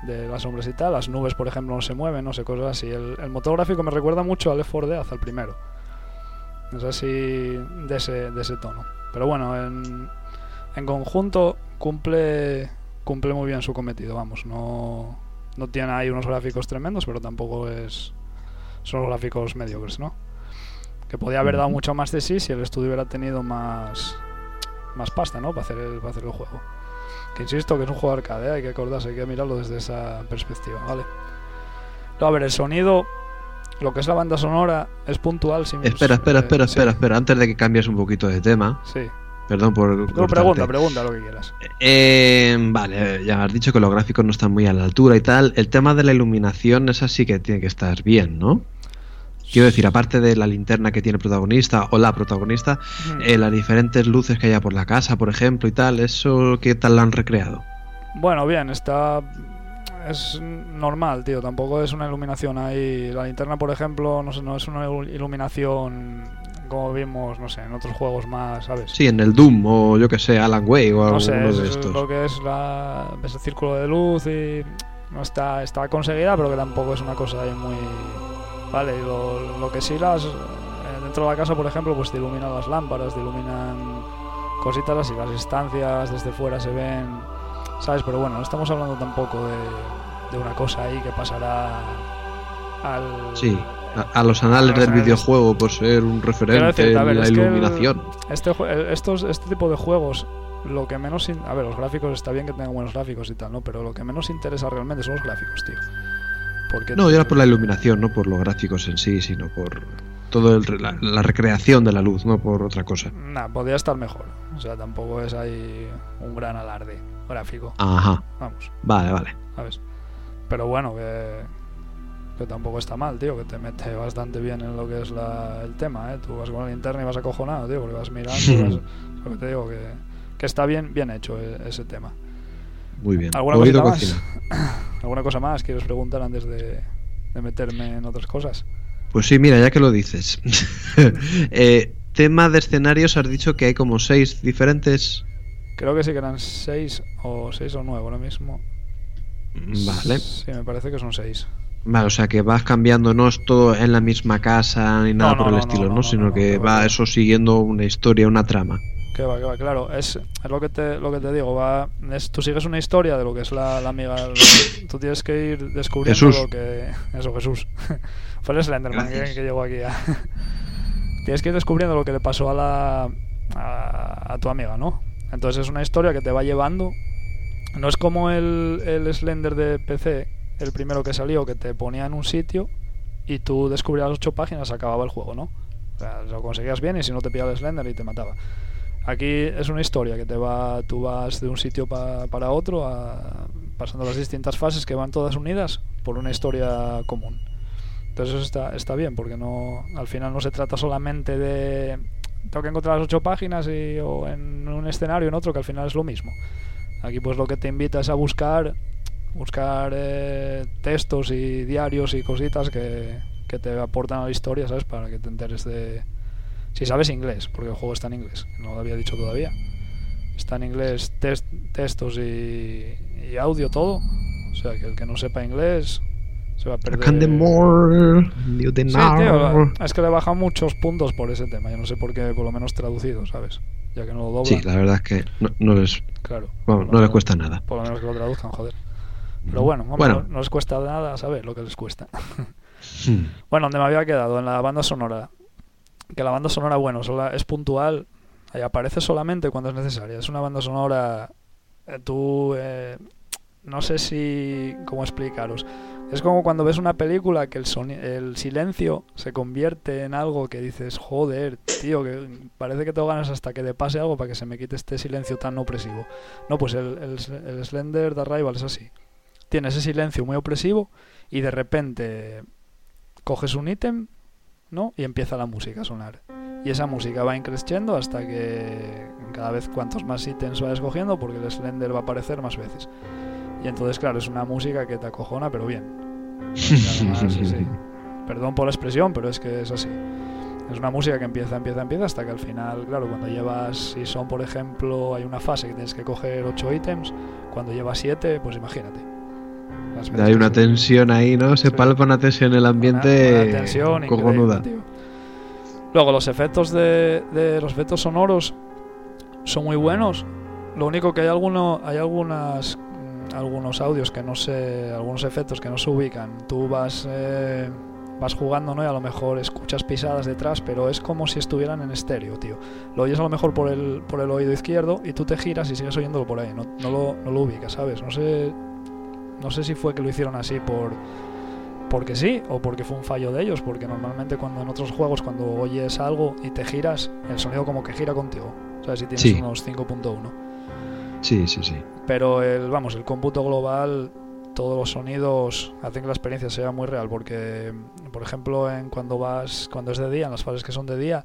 de las sombras y tal. Las nubes, por ejemplo, no se mueven, no sé, cosas así. El, el me recuerda mucho al Left 4 Dead, al primero. Es así de ese, de ese tono. Pero bueno, en, en conjunto cumple cumple muy bien su cometido, vamos, no, no tiene ahí unos gráficos tremendos, pero tampoco es son los gráficos mediocres, ¿no? Que podía haber dado mucho más de sí si el estudio hubiera tenido más más pasta, ¿no? Para hacer el, para hacer el juego. Que insisto que es un juego arcade, ¿eh? hay que acordarse, hay que mirarlo desde esa perspectiva, ¿vale? No, a ver, el sonido, lo que es la banda sonora, es puntual. Sin, Espera, espera, eh, espera, sí, espera, espera. Antes de que cambies un poquito de tema, Sí. Perdón por. No, cortarte. pregunta, pregunta lo que quieras. Eh, vale, ya has dicho que los gráficos no están muy a la altura y tal. El tema de la iluminación, esa sí que tiene que estar bien, ¿no? Quiero decir, aparte de la linterna que tiene el protagonista o la protagonista, Mm. eh, las diferentes luces que haya por la casa, por ejemplo, y tal, ¿eso qué tal lo han recreado? Bueno, bien, está. Es normal, tío. Tampoco es una iluminación ahí. La linterna, por ejemplo, no, sé, no es una ilu- iluminación como vimos, no sé, en otros juegos más, ¿sabes? Sí, en el Doom o yo que sé, Alan Wake o no alguno sé, de es estos. lo que es la, ese círculo de luz y no está, está conseguida, pero que tampoco es una cosa ahí muy... Vale, y lo, lo que sí las... eh, Dentro de la casa, por ejemplo, pues te iluminan las lámparas, te iluminan cositas así, las estancias desde fuera se ven, ¿sabes? Pero bueno, no estamos hablando tampoco de, de una cosa ahí que pasará al... Sí, a, a los anales A los del anales. videojuego por ser un referente decirte, a ver, en la el- iluminación. Este, estos, este tipo de juegos, lo que menos... in- a ver, los gráficos está bien que tengan buenos gráficos y tal, ¿no? Pero lo que menos interesa realmente son los gráficos, tío. Porque No, ya era por la iluminación, no por los gráficos en sí, sino por todo el la, la recreación de la luz, no por otra cosa. Nah, podría estar mejor. O sea, tampoco es ahí un gran alarde gráfico. Ajá, Vamos, vale, vale. ¿sabes? Pero bueno, que, que tampoco está mal, tío, que te mete bastante bien en lo que es la, el tema, ¿eh? Tú vas con la linterna y vas acojonado, tío, porque vas mirando y vas... Lo que te digo, que, que está bien, bien hecho eh, ese tema. Muy bien. ¿Alguna Oído cosita cocina. más? ¿Alguna cosa más quieres preguntar antes de, de meterme en otras cosas? Pues sí, mira, ya que lo dices. Eh, tema de escenarios, has dicho que hay como seis diferentes. Creo que sí que eran seis o seis o nueve ahora mismo. Vale. Sí, me parece que son seis. Vale, o sea que vas cambiando, no es todo en la misma casa ni nada No, no, por el no, estilo, no, ¿no? no, Sino no, no, que va va. eso siguiendo una historia, una trama. Que va, que va, claro. Es, es lo que te lo que te digo. Va, es, tú sigues una historia de lo que es la, la amiga. lo- tú tienes que ir descubriendo Jesús. lo que. Eso, Jesús. Fue el Slenderman que, llegó aquí. a- tienes que ir descubriendo lo que le pasó a la. A, a tu amiga, ¿no? Entonces es una historia que te va llevando. No es como el, el Slender de PC, el primero que salió, que te ponía en un sitio y tú descubrías ocho páginas, acababa el juego, ¿no? O sea, lo conseguías bien y si no te pillaba el Slender y te mataba. Aquí es una historia que te va, tú vas de un sitio pa- para otro, pasando las distintas fases que van todas unidas por una historia común. Entonces eso está, está bien, porque no, al final no se trata solamente de tengo que encontrar las ocho páginas y, o en un escenario en otro, que al final es lo mismo. Aquí pues lo que te invita es a buscar buscar eh, textos y diarios y cositas que, que te aportan a la historia, ¿sabes? Para que te enteres de... Si sabes inglés, porque el juego está en inglés, no lo había dicho todavía. Está en inglés textos y, y audio, todo. O sea, que el que no sepa inglés se va a perder... More, Sí, tío, es que le baja muchos puntos por ese tema. Yo no sé por qué, por lo menos traducido, ¿sabes? Ya que no lo dobla. Sí, la verdad es que no, no les, Claro. vamos, no les cuesta nada. Por lo menos que lo traduzcan, joder. Pero bueno, hombre, Bueno. no, no les cuesta nada saber lo que les cuesta. Hmm. Bueno, donde me había quedado, en la banda sonora. Que la banda sonora, bueno, sola- es puntual y aparece solamente cuando es necesaria. Es una banda sonora. eh, tú. eh, no sé si. ¿Cómo explicaros? Es como cuando ves una película que el, el silencio se convierte en algo que dices, joder, tío, que parece que tengo ganas hasta que te pase algo para que se me quite este silencio tan opresivo. No, pues el, el, el Slender de Arrival es así. Tiene ese silencio muy opresivo y de repente coges un ítem, ¿no? Y empieza la música a sonar. Y esa música va increciendo hasta que cada vez cuantos más ítems vayas cogiendo, porque el Slender va a aparecer más veces. Y entonces, claro, es una música que te acojona, pero bien. Además, sí, sí. Perdón por la expresión, pero es que es así. Es una música que empieza, empieza, empieza hasta que al final, claro, cuando llevas, si son por ejemplo, hay una fase que tienes que coger 8 ítems, cuando llevas 7, pues imagínate. Hay una tensión ahí, ¿no? Se Sí. palpa una tensión en el ambiente una- una tensión cojonuda. Luego los efectos de, de los efectos sonoros son muy buenos Lo único que hay alguno, hay algunas mm, algunos audios que no se, algunos efectos que no se ubican. Tú vas eh, vas jugando, ¿no? Y a lo mejor escuchas pisadas detrás, pero es como si estuvieran en estéreo, tío. Lo oyes a lo mejor por el, por el oído izquierdo y tú te giras y sigues oyéndolo por ahí. No, no, lo, no lo ubicas, ¿sabes? No sé, no sé si fue que lo hicieron así por porque sí o porque fue un fallo de ellos, porque normalmente cuando en otros juegos cuando oyes algo y te giras, el sonido como que gira contigo. ¿Sabes? Si tienes Sí. unos 5.1. Sí, sí, sí. Pero el, vamos, el cómputo global, todos los sonidos hacen que la experiencia sea muy real. Porque, por ejemplo, en cuando vas, cuando es de día, en las fases que son de día,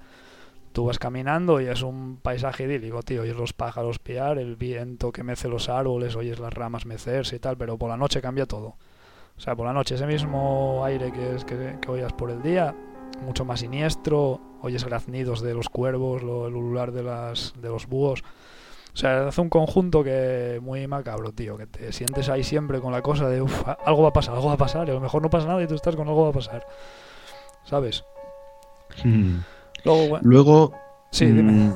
tú vas caminando y es un paisaje idílico, tío. Oyes los pájaros piar, el viento que mece los árboles, oyes las ramas mecerse y tal. Pero por la noche cambia todo. O sea, por la noche ese mismo aire que, es, que, que oías por el día, mucho más siniestro, oyes graznidos de los cuervos, lo, el ulular de, las, de los búhos. O sea, hace un conjunto que muy macabro, tío, que te sientes ahí siempre con la cosa de, uff, algo va a pasar, algo va a pasar, y a lo mejor no pasa nada y tú estás con algo va a pasar. ¿Sabes? Mm. Luego, bueno, Luego, sí, dime. mm,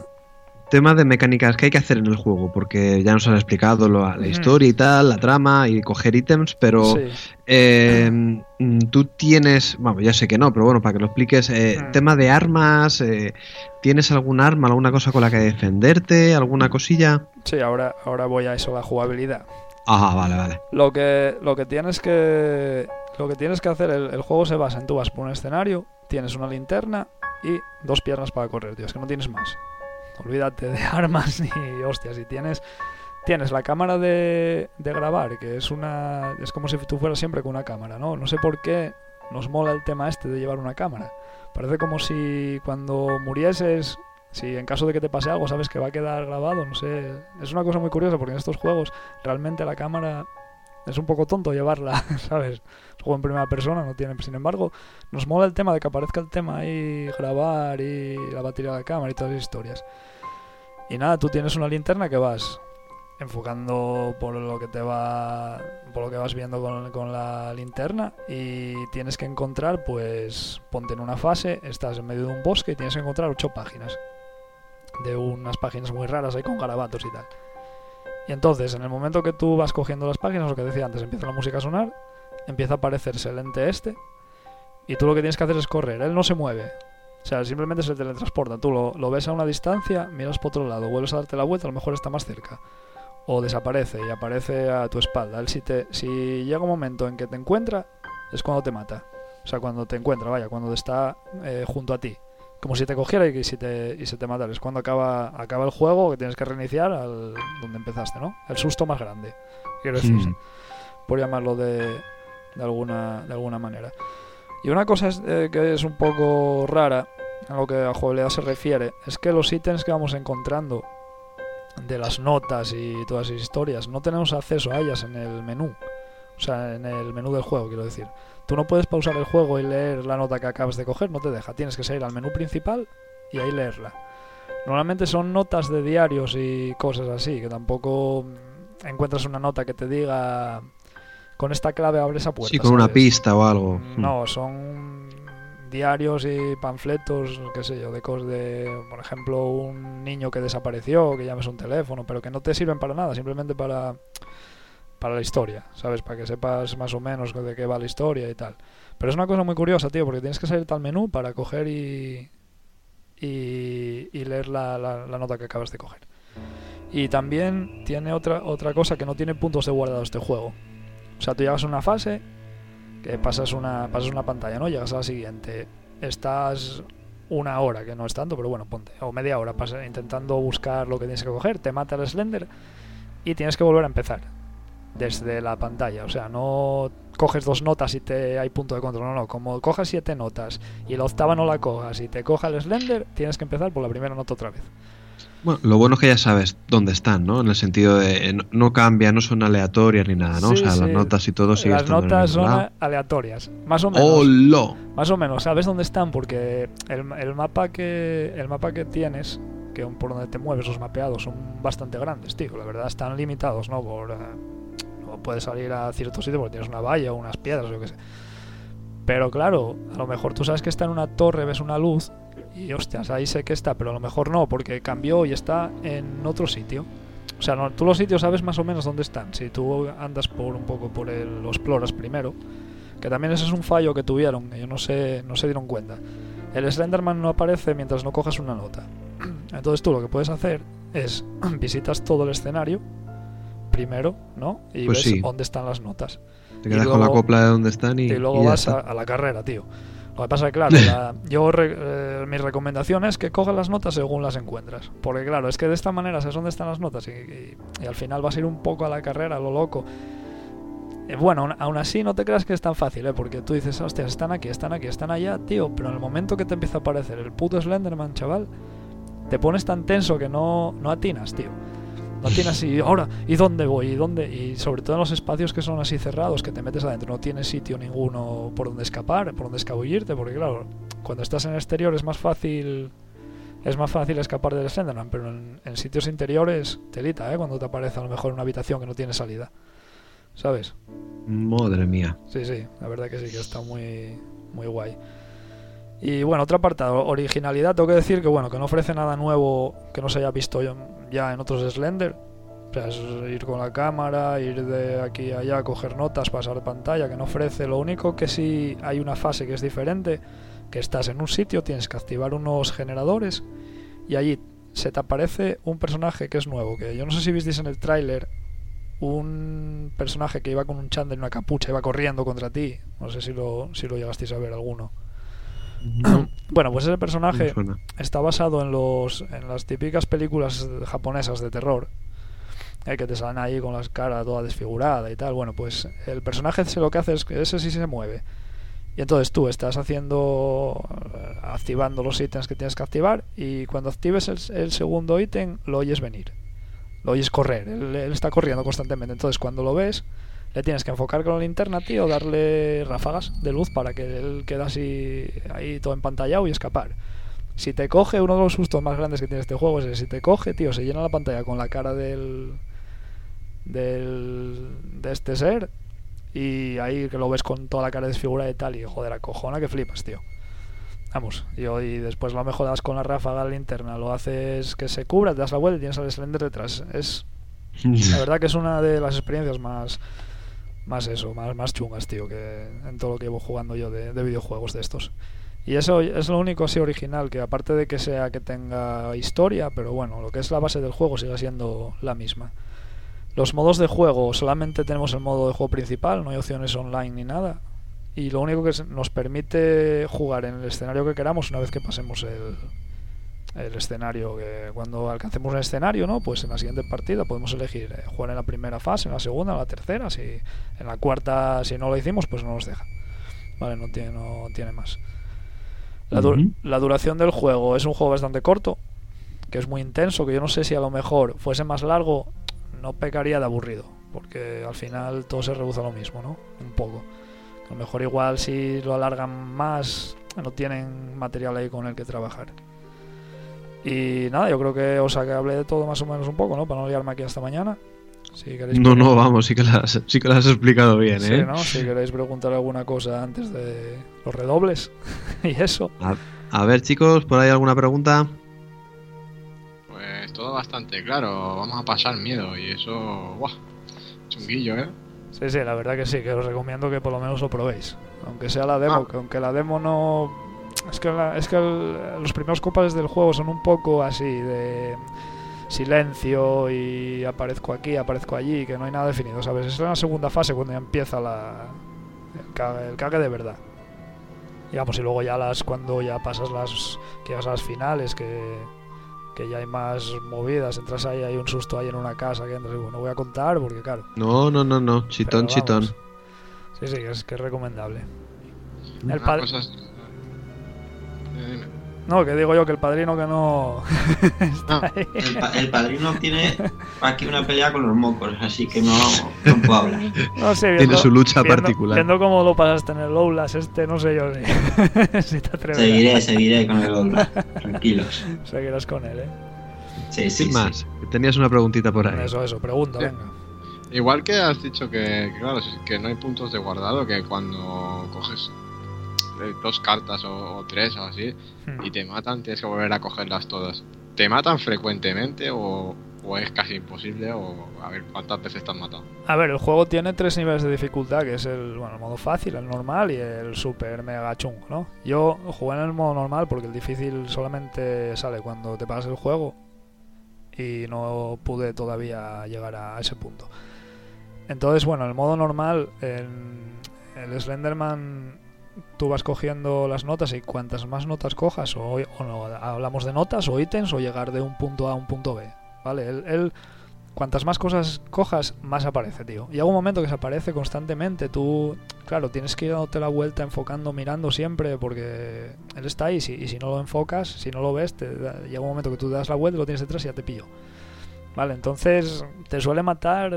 tema de mecánicas que hay que hacer en el juego, porque ya nos has explicado lo- la Ujú. historia y tal, la trama y coger ítems, pero Sí. eh, mm, tú tienes, bueno, ya sé que no, pero bueno, para que lo expliques, eh, Mm. tema de armas, eh, ¿tienes algún arma, alguna cosa con la que defenderte, alguna cosilla? Sí, ahora, ahora voy a eso, la jugabilidad. Ajá, vale, vale. Lo que, lo que tienes que. Lo que tienes que hacer, el, el juego se basa en tú vas por un escenario, tienes una linterna y dos piernas para correr, tío. Es que no tienes más. Olvídate de armas ni hostias. Y tienes. Tienes la cámara de, de grabar, que es una. Es como si tú fueras siempre con una cámara, ¿no? No sé por qué nos mola el tema este de llevar una cámara. Parece como si cuando murieses, si en caso de que te pase algo, sabes que va a quedar grabado, no sé. Es una cosa muy curiosa porque en estos juegos realmente la cámara es un poco tonto llevarla, ¿sabes? Juego en primera persona, no tiene. Sin embargo, nos mola el tema de que aparezca el tema ahí, grabar y la batería de la cámara y todas las historias. Y nada, tú tienes una linterna que vas enfocando por lo que te va por lo que vas viendo con, con la linterna y tienes que encontrar pues ponte en una fase estás en medio de un bosque y tienes que encontrar ocho páginas de unas páginas muy raras ahí con garabatos y tal y entonces, en el momento que tú vas cogiendo las páginas, lo que decía antes, empieza la música a sonar, empieza a aparecerse el ente este, y tú lo que tienes que hacer es correr. Él no se mueve. O sea, simplemente se teletransporta. Tú lo, lo ves a una distancia, miras por otro lado, vuelves a darte la vuelta, a lo mejor está más cerca. O desaparece y aparece a tu espalda. Él si, te, si llega un momento en que te encuentra, es cuando te mata. O sea, cuando te encuentra, vaya, cuando está eh, junto a ti. Como si te cogiera y, si te, y se te matara. Es cuando acaba, acaba el juego que tienes que reiniciar al donde empezaste, ¿no? El susto más grande, quiero decir. Mm. Por llamarlo de, de, alguna, de alguna manera. Y una cosa es, eh, que es un poco rara, a lo que a jugabilidad se refiere, es que los ítems que vamos encontrando de las notas y todas esas historias, no tenemos acceso a ellas en el menú. O sea, en el menú del juego, quiero decir. Tú no puedes pausar el juego y leer la nota que acabas de coger, no te deja. Tienes que salir al menú principal y ahí leerla. Normalmente son notas de diarios y cosas así, que tampoco mm, encuentras una nota que te diga con esta clave abre esa puerta. Sí, con una pista o algo. No, son diarios y panfletos, qué sé yo, de cosas de, por ejemplo, un niño que desapareció, que llames un teléfono, pero que no te sirven para nada, simplemente para para la historia, ¿sabes? Para que sepas más o menos de qué va la historia y tal. Pero es una cosa muy curiosa, tío, porque tienes que salir al menú para coger y y, leer la, la, la nota que acabas de coger. Y también tiene otra otra cosa que no tiene puntos de guardado este juego. O sea, tú llegas a una fase que pasas una, pasas una pantalla, ¿no? Llegas a la siguiente. Estás una hora, que no es tanto, pero bueno, ponte. O media hora intentando buscar lo que tienes que coger. Te mata el Slender y tienes que volver a empezar. Desde la pantalla. O sea, no coges dos notas y te hay punto de control. No, no. Como cojas siete notas y la octava no la cojas y te coja el Slender, tienes que empezar por la primera nota otra vez. Bueno, lo bueno es que ya sabes dónde están, ¿no? En el sentido de eh, no, no cambia, no son aleatorias ni nada, ¿no? o sea, sí. las notas y todo sigue Las notas son lado. aleatorias. Más o menos. ¡Holo! Más o menos, sabes dónde están porque el, el mapa que el mapa que tienes, que por donde te mueves los mapeados son bastante grandes, tío. La verdad están limitados, ¿no? Por eh, puedes salir a cierto sitio porque tienes una valla o unas piedras o yo qué sé. Pero claro, a lo mejor tú sabes que está en una torre, ves una luz y hostias, ahí sé que está, pero a lo mejor no porque cambió y está en otro sitio. O sea, tú los sitios sabes más o menos dónde están. Si tú andas por un poco por el, los exploras primero, que también ese es un fallo que tuvieron, ellos no se, no se dieron cuenta. El Slenderman no aparece mientras no cojas una nota. Entonces tú lo que puedes hacer es visitas todo el escenario primero, ¿no? Y Pues ves sí. dónde están las notas. Te quedas con la copla de donde están y, y luego y vas a, la carrera, tío. Lo que pasa es que, claro, la- yo re- eh, mi recomendación es que cojas las notas según las encuentras. Porque, claro, es que de esta manera sabes dónde están las notas y, y- y al final vas a ir un poco a la carrera, a lo loco. Eh, bueno, aún, aún así no te creas que es tan fácil, ¿eh? Porque tú dices, hostias, están aquí, están aquí, están allá, tío. Pero en el momento que te empieza a aparecer el puto Slenderman, chaval, te pones tan tenso que no, no atinas, tío. No tienes y ahora, ¿y dónde voy? ¿Y dónde? Y sobre todo en los espacios que son así cerrados, que te metes adentro, no tienes sitio ninguno por donde escapar, por donde escabullirte, porque claro, cuando estás en el exterior es más fácil es más fácil escapar del Slenderman, pero en, en sitios interiores telita, ¿eh? Cuando te aparece a lo mejor una habitación que no tiene salida. ¿Sabes? Madre mía. Sí, sí, la verdad que sí, que está muy, muy guay. Y bueno, otro apartado, originalidad, tengo que decir que bueno, que no ofrece nada nuevo que no se haya visto ya- en otros Slender. O sea, es ir con la cámara, ir de aquí a allá, coger notas, pasar pantalla, que no ofrece. Lo único que sí hay una fase que es diferente, que estás en un sitio, tienes que activar unos generadores y allí se te aparece un personaje que es nuevo, que yo no sé si visteis en el tráiler un personaje que iba con un chándal y una capucha, iba corriendo contra ti. No sé si lo, si lo llegasteis a ver alguno. No, Bueno, pues ese personaje está basado en los en las típicas películas japonesas de terror eh, que te salen ahí con las caras toda desfigurada y tal. Bueno pues el personaje se lo que hace es que ese sí se mueve. Y entonces tú estás haciendo eh, activando los ítems que tienes que activar y cuando actives el, el segundo ítem lo oyes venir. Lo oyes correr. Él, él está corriendo constantemente. Entonces cuando lo ves le tienes que enfocar con la linterna, tío, darle ráfagas de luz para que él quede así ahí todo empantallado y escapar. Si te coge, uno de los sustos más grandes que tiene este juego es que si te coge, tío, se llena la pantalla con la cara del. del. de este ser. Y ahí que lo ves con toda la cara desfigurada y tal. Y joder, acojona que flipas, tío. Vamos, y, y después lo mejoras con la ráfaga de la linterna, lo haces que se cubra, te das la vuelta y tienes al Slender detrás. Es. La verdad que es una de las experiencias más. Más eso, más, más chungas, tío, que en todo lo que llevo jugando yo de, de videojuegos de estos. Y eso es lo único así original, que aparte de que sea que tenga historia, pero bueno, lo que es la base del juego sigue siendo la misma. Los modos de juego, solamente tenemos el modo de juego principal, no hay opciones online ni nada. Y lo único que nos permite jugar en el escenario que queramos una vez que pasemos el, el escenario. Que cuando alcancemos un escenario, ¿no? Pues en la siguiente partida podemos elegir eh, jugar en la primera fase, en la segunda, en la tercera. Si en la cuarta, si no lo hicimos, pues no nos deja. Vale, no tiene, no tiene más. La, du- la duración del juego es un juego bastante corto, que es muy intenso, que yo no sé si a lo mejor fuese más largo, no pecaría de aburrido, porque al final todo se reduce a lo mismo, ¿no? Un poco. A lo mejor igual si lo alargan más, no tienen material ahí con el que trabajar. Y nada, yo creo que os que hablé de todo más o menos un poco, ¿no? Para no liarme aquí hasta mañana. Si queréis No, no, vamos, sí que las, sí que las has explicado bien, Sí, ¿eh? ¿no? Si queréis preguntar alguna cosa antes de los redobles y eso. A, a ver, chicos, ¿por ahí alguna pregunta? Pues todo bastante claro, vamos a pasar miedo y eso, ¡buah! Chunguillo, ¿eh? Sí, sí, la verdad que sí, que os recomiendo que por lo menos lo probéis. Aunque sea la demo, Ah. que aunque la demo no... Es que, la- es que el- los primeros compases del juego son un poco así, de silencio y aparezco aquí, aparezco allí, que no hay nada definido, ¿sabes? Es la segunda fase cuando ya empieza la, el, cague, el cague de verdad. Digamos, y luego ya las cuando ya pasas las que llegas a las finales, que, que ya hay más movidas, entras ahí, hay un susto ahí en una casa que entras y bueno, no voy a contar porque claro, No, no, no, no, chitón, chitón. Sí, sí, que es, que es recomendable. El es- Dime. No, que digo yo que el padrino que no... El, pa- el padrino tiene aquí una pelea con los mocos, así que no, no puedo hablar. No sé, Tiene su lucha viendo- particular. Viendo cómo lo pasaste en el Lowlas este, no sé yo si, si te atreves. Seguiré, seguiré con el Oblast. Tranquilos. Seguirás con él, ¿eh? Sí, sí, Sin sí. más, tenías una preguntita por ahí. Eso, eso, pregunta, Sí. venga. Igual que has dicho que, que, claro, que no hay puntos de guardado, que cuando coges dos cartas o, o tres o así Hmm. y te matan, tienes que volver a cogerlas todas. ¿Te matan frecuentemente o, o es casi imposible o a ver cuántas veces te has matado. A ver, el juego tiene tres niveles de dificultad, que es el, bueno, el modo fácil, el normal y el super mega chungo, ¿no? Yo jugué en el modo normal porque el difícil solamente sale cuando te pasas el juego y no pude todavía llegar a ese punto. Entonces, bueno, en el modo normal, en el Slenderman tú vas cogiendo las notas y cuantas más notas cojas, o, o no, hablamos de notas o ítems o llegar de un punto A a un punto B, ¿vale? Él, cuantas más cosas cojas, más aparece, tío. Y llega un momento que se aparece constantemente, tú, claro, tienes que ir dándote la vuelta, enfocando, mirando siempre, porque él está ahí, si- y si no lo enfocas, si no lo ves, te da- llega un momento que tú das la vuelta y lo tienes detrás y ya te pillo. Vale, entonces te suele matar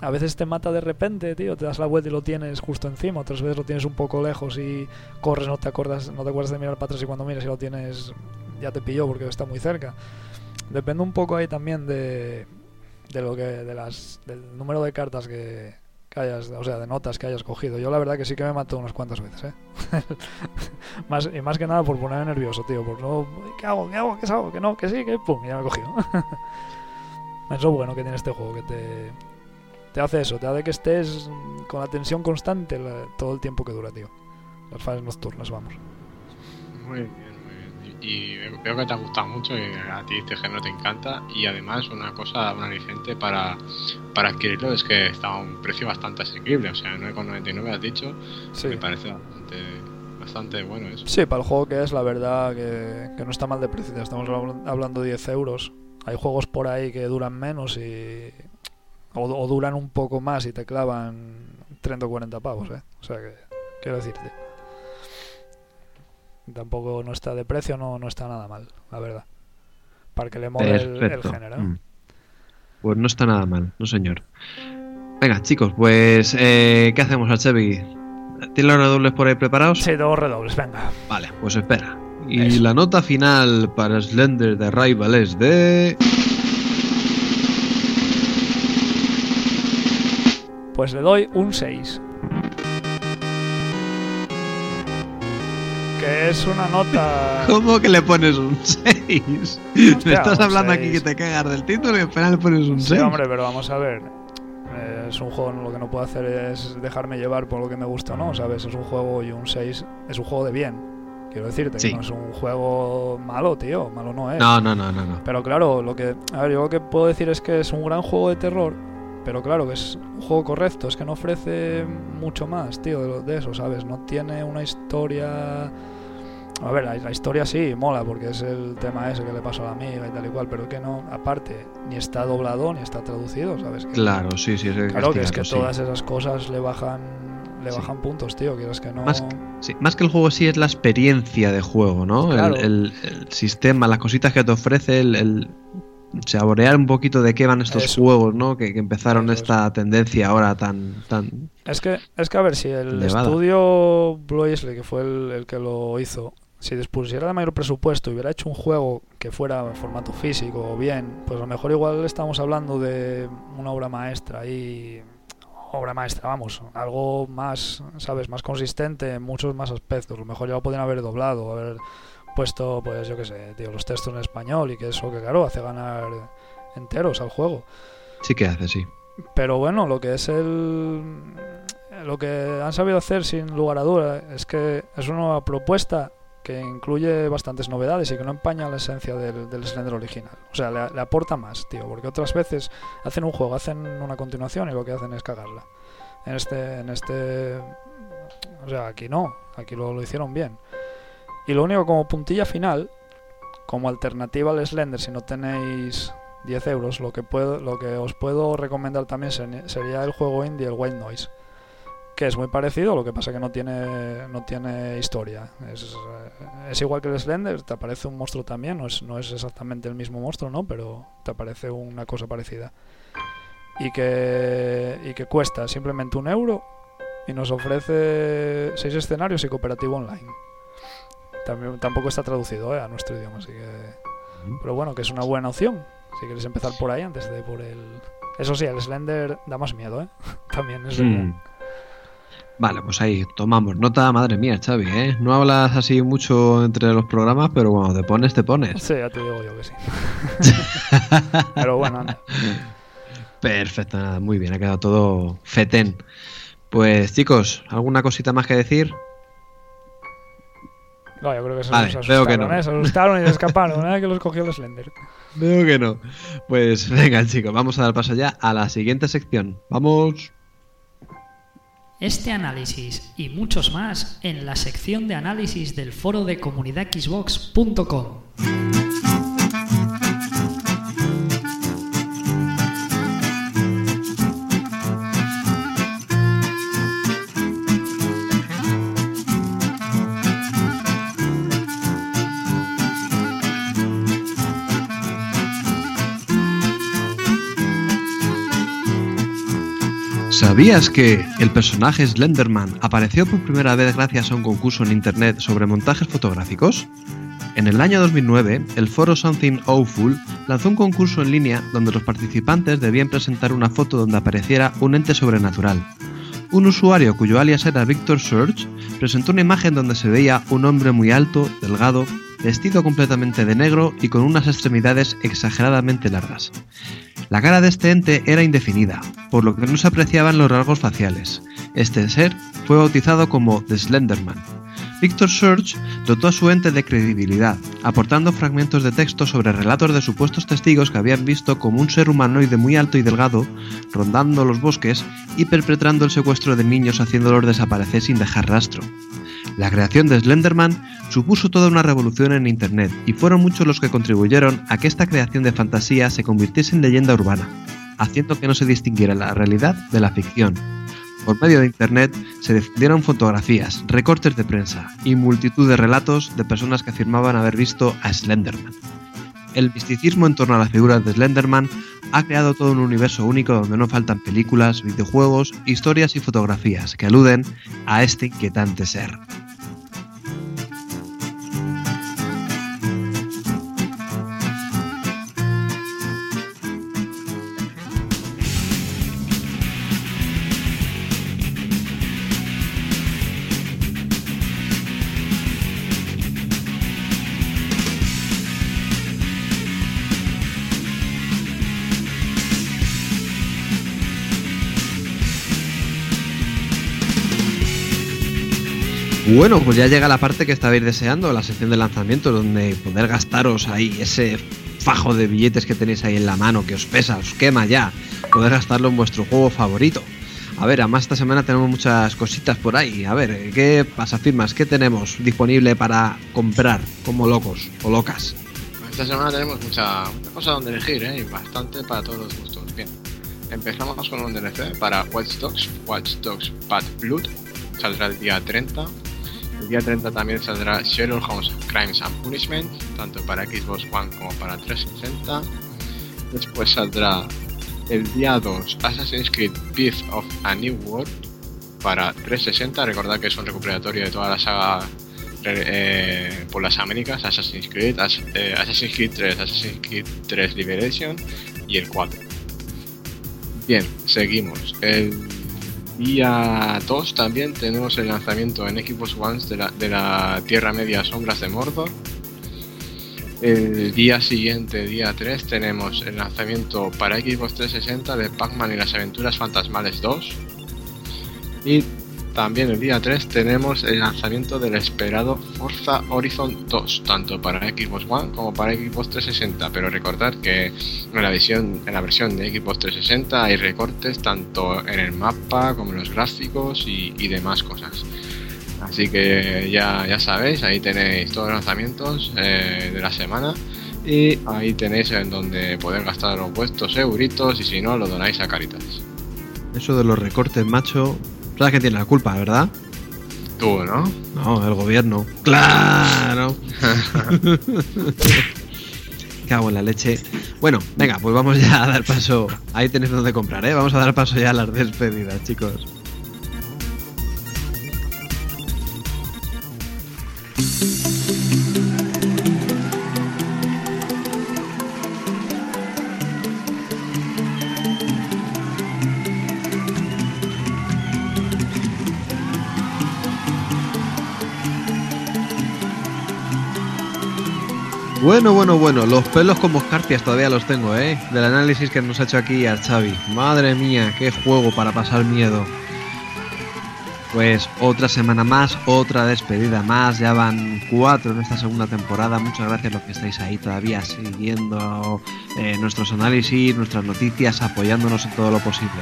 a veces te mata de repente, tío, te das la vuelta y lo tienes justo encima, otras veces lo tienes un poco lejos y corres, no te acuerdas, no te acuerdas de mirar para atrás y cuando miras y lo tienes ya te pilló porque está muy cerca. Depende un poco ahí también de, de lo que de las del número de cartas que, que hayas, o sea, de notas que hayas cogido. Yo la verdad que sí que me mató unas cuantas veces, ¿eh? más y más que nada por ponerme nervioso, tío, por no ¿qué hago? ¿Qué hago? ¿Qué hago? Que no, que sí, que pum, ya me he cogido. es lo bueno que tiene este juego que te te hace eso, te hace que estés con la tensión constante la- todo el tiempo que dura, tío. Las fases nocturnas, vamos. Muy bien, muy bien. Y, y veo que te ha gustado mucho y a ti este género te encanta. Y además, una cosa, un aliciente para, para adquirirlo es que está a un precio bastante asequible. O sea, 9,99 has dicho. Sí. Me parece bastante, bastante bueno eso. Sí, para el juego que es, la verdad que, que no está mal de precio. Estamos habl- hablando de 10 euros. Hay juegos por ahí que duran menos y. O, o duran un poco más y te clavan 30 o 40 pavos, ¿eh? O sea que. Quiero decirte. Tampoco no está de precio, no, no está nada mal, la verdad. Para que le mole el, el género. Mm. Pues no está nada mal, no señor. Venga, chicos, pues eh, ¿qué hacemos al Chevy? ¿Tienes los redobles por ahí preparados? Sí, dos redobles, venga. Vale, pues espera. Y Eso. la nota final para Slender de Rival es de... Pues le doy un 6. Que es una nota. ¿Cómo que le pones un 6? Hostia, Me estás hablando aquí que te cagas del título y al final le pones un 6. Sí, hombre, pero vamos a ver. Eh, Es un juego, lo que no puedo hacer es dejarme llevar por lo que me gusta, ¿no? ¿Sabes? Es un juego y un 6 es un juego de bien. Quiero decirte, Sí. que no es un juego malo, tío. Malo no es. No, no, no, no, no. Pero claro, lo que. A ver, yo lo que puedo decir es que es un gran juego de terror. Pero claro, es un juego correcto. Es que no ofrece mucho más, tío, de, eso, ¿sabes? No tiene una historia. A ver, la, la historia sí, mola, porque es el tema ese que le pasó a la amiga y tal y cual. Pero que no, aparte, ni está doblado ni está traducido, ¿sabes? Que- Claro, sí, sí, es Claro, que es que sí. todas esas cosas le bajan. Le Sí. bajan puntos, tío. Quieres que no. Más, sí, más que el juego sí es la experiencia de juego, ¿no? El- Claro. El, el sistema, las cositas que te ofrece, el, el saborear un poquito de qué van estos Eso. juegos, ¿no? Que, que empezaron Eso esta tendencia ahora tan... tan Es que, es que a ver, si el Elevada. estudio Blue Isley, que fue el, el que lo hizo, si dispusiera de mayor presupuesto y hubiera hecho un juego que fuera en formato físico o bien, pues a lo mejor igual estamos hablando de una obra maestra y obra maestra, vamos, algo más, ¿sabes? Más consistente en muchos más aspectos. A lo mejor ya lo podrían haber doblado, haber puesto, pues yo qué sé, tío, los textos en español y que eso que claro hace ganar enteros al juego. sí que hace, sí. Pero bueno, lo que es el. Lo que han sabido hacer sin lugar a duda es que es una nueva propuesta que incluye bastantes novedades y que no empaña la esencia del, del Slender original. O sea, le, le aporta más, tío, porque otras veces hacen un juego, hacen una continuación y lo que hacen es cagarla. En este. En este o sea, aquí no, aquí lo, lo hicieron bien. Y lo único como puntilla final, como alternativa al Slender, si no tenéis 10 euros. Lo que, puedo, lo que os puedo recomendar también se- sería el juego indie, el White Noise. Que es muy parecido, lo que pasa que no tiene, no tiene historia. Es, eh, es igual que el Slender, te aparece un monstruo también, no es, no es exactamente el mismo monstruo, ¿no? Pero te aparece una cosa parecida. Y que, y que cuesta simplemente un euro y nos ofrece seis escenarios y cooperativo online. También, tampoco está traducido eh, a nuestro idioma, así que... Pero bueno, que es una buena opción. Si queréis empezar por ahí antes de por el. Eso sí, el Slender da más miedo, ¿eh? También es. Mm. Vale, pues ahí tomamos nota, madre mía, Xavi, ¿eh? No hablas así mucho entre los programas, pero cuando te pones, te pones. Sí, ya te digo yo que sí. Pero bueno, anda. Perfecto, nada, muy bien, ha quedado todo fetén. Pues chicos, ¿alguna cosita más que decir? No, yo creo que se, Vale, se veo que asustaron, no. ¿eh? Se asustaron y se escaparon, ¿eh? Que los cogió el Slender. Veo que no. Pues venga, chicos, vamos a dar paso ya a la siguiente sección. Vamos. Este análisis y muchos más en la sección de análisis del foro de comunidadxbox.com. ¿Sabías que el personaje Slenderman apareció por primera vez gracias a un concurso en internet sobre montajes fotográficos? En el año 2009, el foro Something Awful lanzó un concurso en línea donde los participantes debían presentar una foto donde apareciera un ente sobrenatural. Un usuario cuyo alias era Victor Search presentó una imagen donde se veía un hombre muy alto, delgado, vestido completamente de negro y con unas extremidades exageradamente largas. La cara de este ente era indefinida, por lo que no se apreciaban los rasgos faciales. Este ser fue bautizado como The Slenderman. Victor Search dotó a su ente de credibilidad, aportando fragmentos de texto sobre relatos de supuestos testigos que habían visto como un ser humanoide muy alto y delgado, rondando los bosques y perpetrando el secuestro de niños haciéndolos desaparecer sin dejar rastro. La creación de Slenderman supuso toda una revolución en Internet y fueron muchos los que contribuyeron a que esta creación de fantasía se convirtiese en leyenda urbana, haciendo que no se distinguiera la realidad de la ficción. Por medio de Internet se difundieron fotografías, recortes de prensa y multitud de relatos de personas que afirmaban haber visto a Slenderman. El misticismo en torno a la figura de Slenderman ha creado todo un universo único donde no faltan películas, videojuegos, historias y fotografías que aluden a este inquietante ser. Bueno, pues ya llega la parte que estabais deseando, la sección de lanzamiento, donde poder gastaros ahí ese fajo de billetes que tenéis ahí en la mano, que os pesa, os quema ya, poder gastarlo en vuestro juego favorito. A ver, además esta semana tenemos muchas cositas por ahí. A ver, ¿qué pasa, firmas? ¿Qué tenemos disponible para comprar como locos o locas? Esta semana tenemos mucha, mucha cosa donde elegir, ¿eh? y bastante para todos los gustos. Bien, empezamos con un DLC para Watch Dogs, Watch Dogs Bad Blood, saldrá el día 30. El día 30 también saldrá Sherlock Holmes Crimes and Punishment, tanto para Xbox One como para 360. Después saldrá el día 2 Assassin's Creed Beast of a New World para 360. Recordad que es un recuperatorio de toda la saga eh, por las Américas, Assassin's Creed, eh, Assassin's Creed 3, Assassin's Creed 3 Liberation y el 4. Bien, seguimos. El día 2 también tenemos el lanzamiento en Xbox One de la, de la Tierra Media Sombras de Mordor. El día siguiente, día 3, tenemos el lanzamiento para Xbox 360 de Pac-Man y las aventuras fantasmales 2. Y también el día 3 tenemos el lanzamiento del esperado Forza Horizon 2, tanto para Xbox One como para Xbox 360. Pero recordad que en la, en la versión de Xbox 360 hay recortes tanto en el mapa como en los gráficos y, demás cosas. Así que ya, ya sabéis, ahí tenéis todos los lanzamientos eh, de la semana y ahí tenéis en donde poder gastar vuestros euritos y si no lo donáis a Caritas. Eso de los recortes, macho. ¿Sabes quién tiene la culpa, verdad? Tú, ¿no? No, el gobierno. ¡Claro! Cago en la leche. Bueno, venga, pues vamos ya a dar paso. Ahí tenéis donde comprar, ¿eh? Vamos a dar paso ya a las despedidas, chicos. Bueno, bueno, bueno, los pelos como escarpias todavía los tengo, ¿eh? Del análisis que nos ha hecho aquí a Xavi. Madre mía, qué juego para pasar miedo. Pues otra semana más, otra despedida más, ya van cuatro en esta segunda temporada. Muchas gracias a los que estáis ahí todavía siguiendo eh, nuestros análisis, nuestras noticias, apoyándonos en todo lo posible.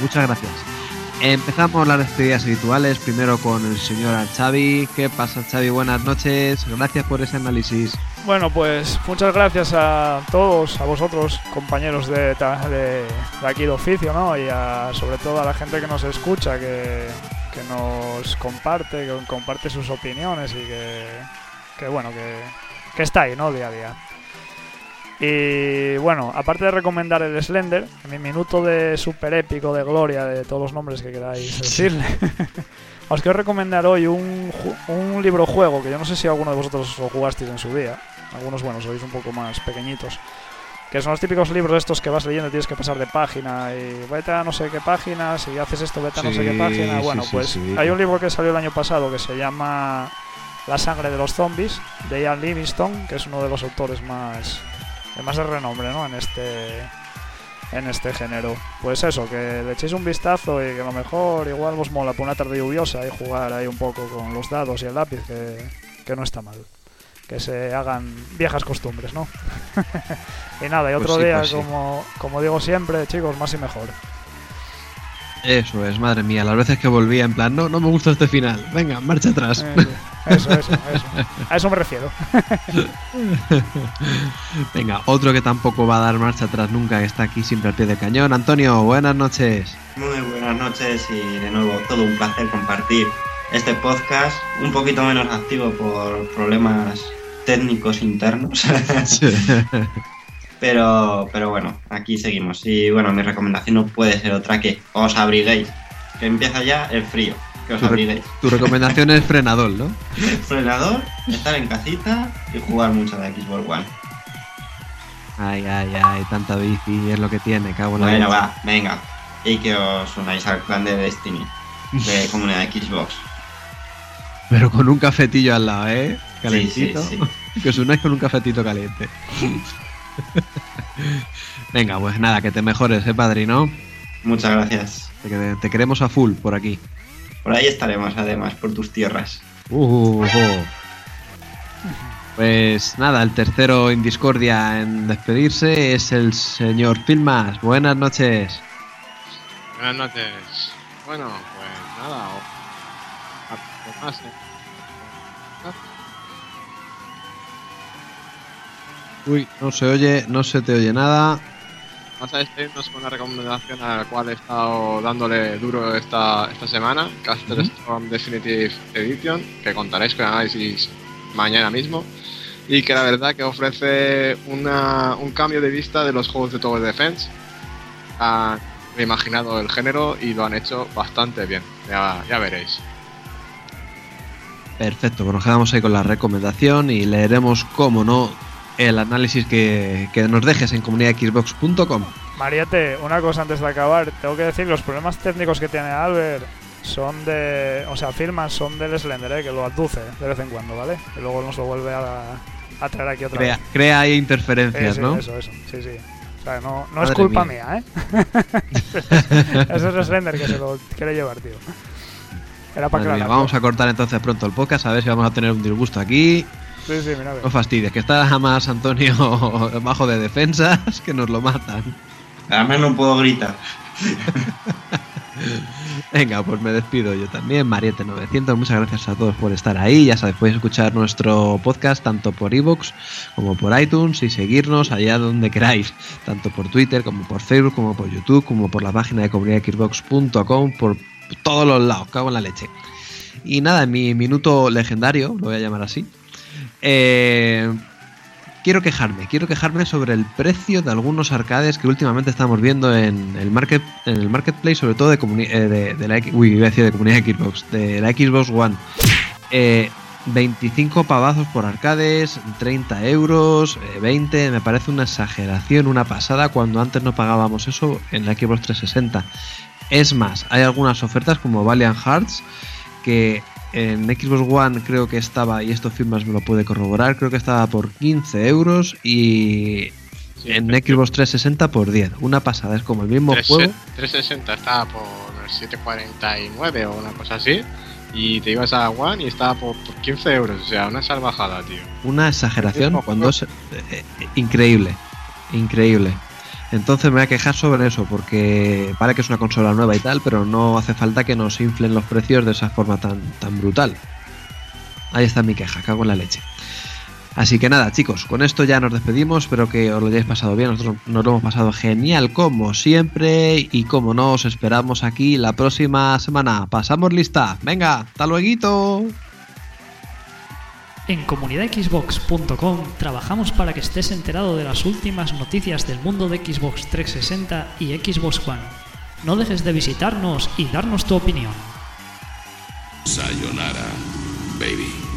Muchas gracias. Empezamos las despedidas habituales, primero con el señor Xavi. ¿Qué pasa Xavi? Buenas noches, gracias por ese análisis. Bueno, pues muchas gracias a todos, a vosotros, compañeros de, de, de aquí de oficio, ¿no? Y a, sobre todo a la gente que nos escucha, que, que nos comparte, que comparte sus opiniones y que, que bueno, que, que está ahí, ¿no? Día a día. Y bueno, aparte de recomendar el Slender, mi minuto de super épico de gloria de todos los nombres que queráis decirle, os quiero recomendar hoy un, un libro juego que yo no sé si alguno de vosotros lo jugasteis en su día. Algunos, bueno, sois un poco más pequeñitos. Que son los típicos libros estos que vas leyendo y tienes que pasar de página y vete a no sé qué página, si haces esto vete a no sé qué página. Bueno, sí, pues sí. hay un libro que salió el año pasado que se llama La sangre de los zombies, de Ian Livingstone, que es uno de los autores más de más de renombre, ¿no? En este en este género. Pues eso, que le echéis un vistazo y que a lo mejor igual os mola por una tarde lluviosa y jugar ahí un poco con los dados y el lápiz, que, que no está mal. Que se hagan viejas costumbres, ¿no? y nada, y otro Pues sí, día, pues sí. como, como digo siempre, chicos, más y mejor. Eso es, madre mía, las veces que volvía en plan, no, no me gusta este final, venga, marcha atrás. Eh, eso, eso, eso. A eso me refiero. Venga, otro que tampoco va a dar marcha atrás nunca, que está aquí siempre al pie del cañón. Antonio, buenas noches. Muy buenas noches y de nuevo todo un placer compartir este podcast, un poquito menos activo por problemas técnicos internos, pero, pero bueno, aquí seguimos. Y bueno, mi recomendación no puede ser otra que os abriguéis, que empieza ya el frío, que os Tu, abriguéis. tu recomendación es frenador, ¿no? Frenador, estar en casita y jugar mucho de Xbox One. Ay, ay, ay, tanta bici es lo que tiene, cago en la Bueno, va, venga. Y que os unáis al clan de Destiny, de comunidad Xbox. Pero con un cafetillo al lado, ¿eh? Sí, sí, Calentito. sí. Que os unáis con un cafetito caliente. Venga, pues nada, que te mejores, ¿eh, padrino? Muchas gracias. Te, te queremos a full por aquí. Por ahí estaremos, además, por tus tierras. Uh, uh. Pues nada, el tercero en discordia en despedirse es el señor Filmas. Buenas noches. Buenas noches. Bueno, pues nada. o- Uy, no se oye, no se te oye nada. Vamos a despedirnos con una recomendación a la cual he estado dándole duro esta, esta semana, Caster Ujú. Storm Definitive Edition, que contaréis con análisis mañana mismo, y que la verdad que ofrece una- un cambio de vista de los juegos de Tower Defense. Han reimaginado el género y lo han hecho bastante bien, ya, ya veréis. Perfecto, pues nos quedamos ahí con la recomendación y leeremos, como no, el análisis que, que nos dejes en comunidadxbox.com. Mariate, una cosa antes de acabar. Tengo que decir, los problemas técnicos que tiene Albert son de... O sea, firman son del Slender, ¿eh? que lo aduce de vez en cuando, ¿vale? Y luego nos lo vuelve a, a traer aquí otra Crea, vez. crea ahí interferencias, sí, ¿no? Eso, eso, sí, sí. O sea, no, no es culpa mía. mía, ¿eh? Ese es el Slender que se lo quiere llevar, tío. Era para mía, vamos a cortar entonces pronto el podcast, a ver si vamos a tener un disgusto aquí. Sí, sí, mira. a ver. No fastidies, que está más Antonio bajo de defensas que nos lo matan. Además no puedo gritar. Venga, pues me despido yo también, Mariette900. Muchas gracias a todos por estar ahí. Ya sabéis, podéis escuchar nuestro podcast tanto por iVoox como por iTunes y seguirnos allá donde queráis, tanto por Twitter como por Facebook, como por YouTube, como por la página de comunidadxbox.com, por todos los lados. Cago en la leche. Y nada, en mi minuto legendario, lo voy a llamar así. Eh, quiero quejarme, quiero quejarme sobre el precio de algunos arcades que últimamente estamos viendo en el market, en el marketplace, sobre todo de, eh, de, la uy, iba a decir de comunidad Xbox, de la Xbox One. Eh, 25 pavazos por arcades, 30 euros, eh, 20, me parece una exageración, una pasada, cuando antes no pagábamos eso en la Xbox 360. Es más, hay algunas ofertas como Valiant Hearts que en Xbox One creo que estaba, y esto Firmas me lo puede corroborar, creo que estaba por 15 euros y Sí, en Xbox 360 por 10. Una pasada, es como el mismo 3- juego. 360 estaba por 7.49 o una cosa así. Y te ibas a One y estaba por, por 15 euros. O sea, una salvajada, tío. Una exageración cuando es eh, eh, increíble, increíble. Entonces me voy a quejar sobre eso, porque vale que es una consola nueva y tal, pero no hace falta que nos inflen los precios de esa forma tan, tan brutal. Ahí está mi queja, cago en la leche. Así que nada, chicos, con esto ya nos despedimos. Espero que os lo hayáis pasado bien. Nosotros nos lo hemos pasado genial, como siempre. Y como no, os esperamos aquí la próxima semana. Pasamos lista. Venga, hasta luego. En comunidadxbox.com trabajamos para que estés enterado de las últimas noticias del mundo de Xbox 360 y Xbox One. No dejes de visitarnos y darnos tu opinión. Sayonara, baby.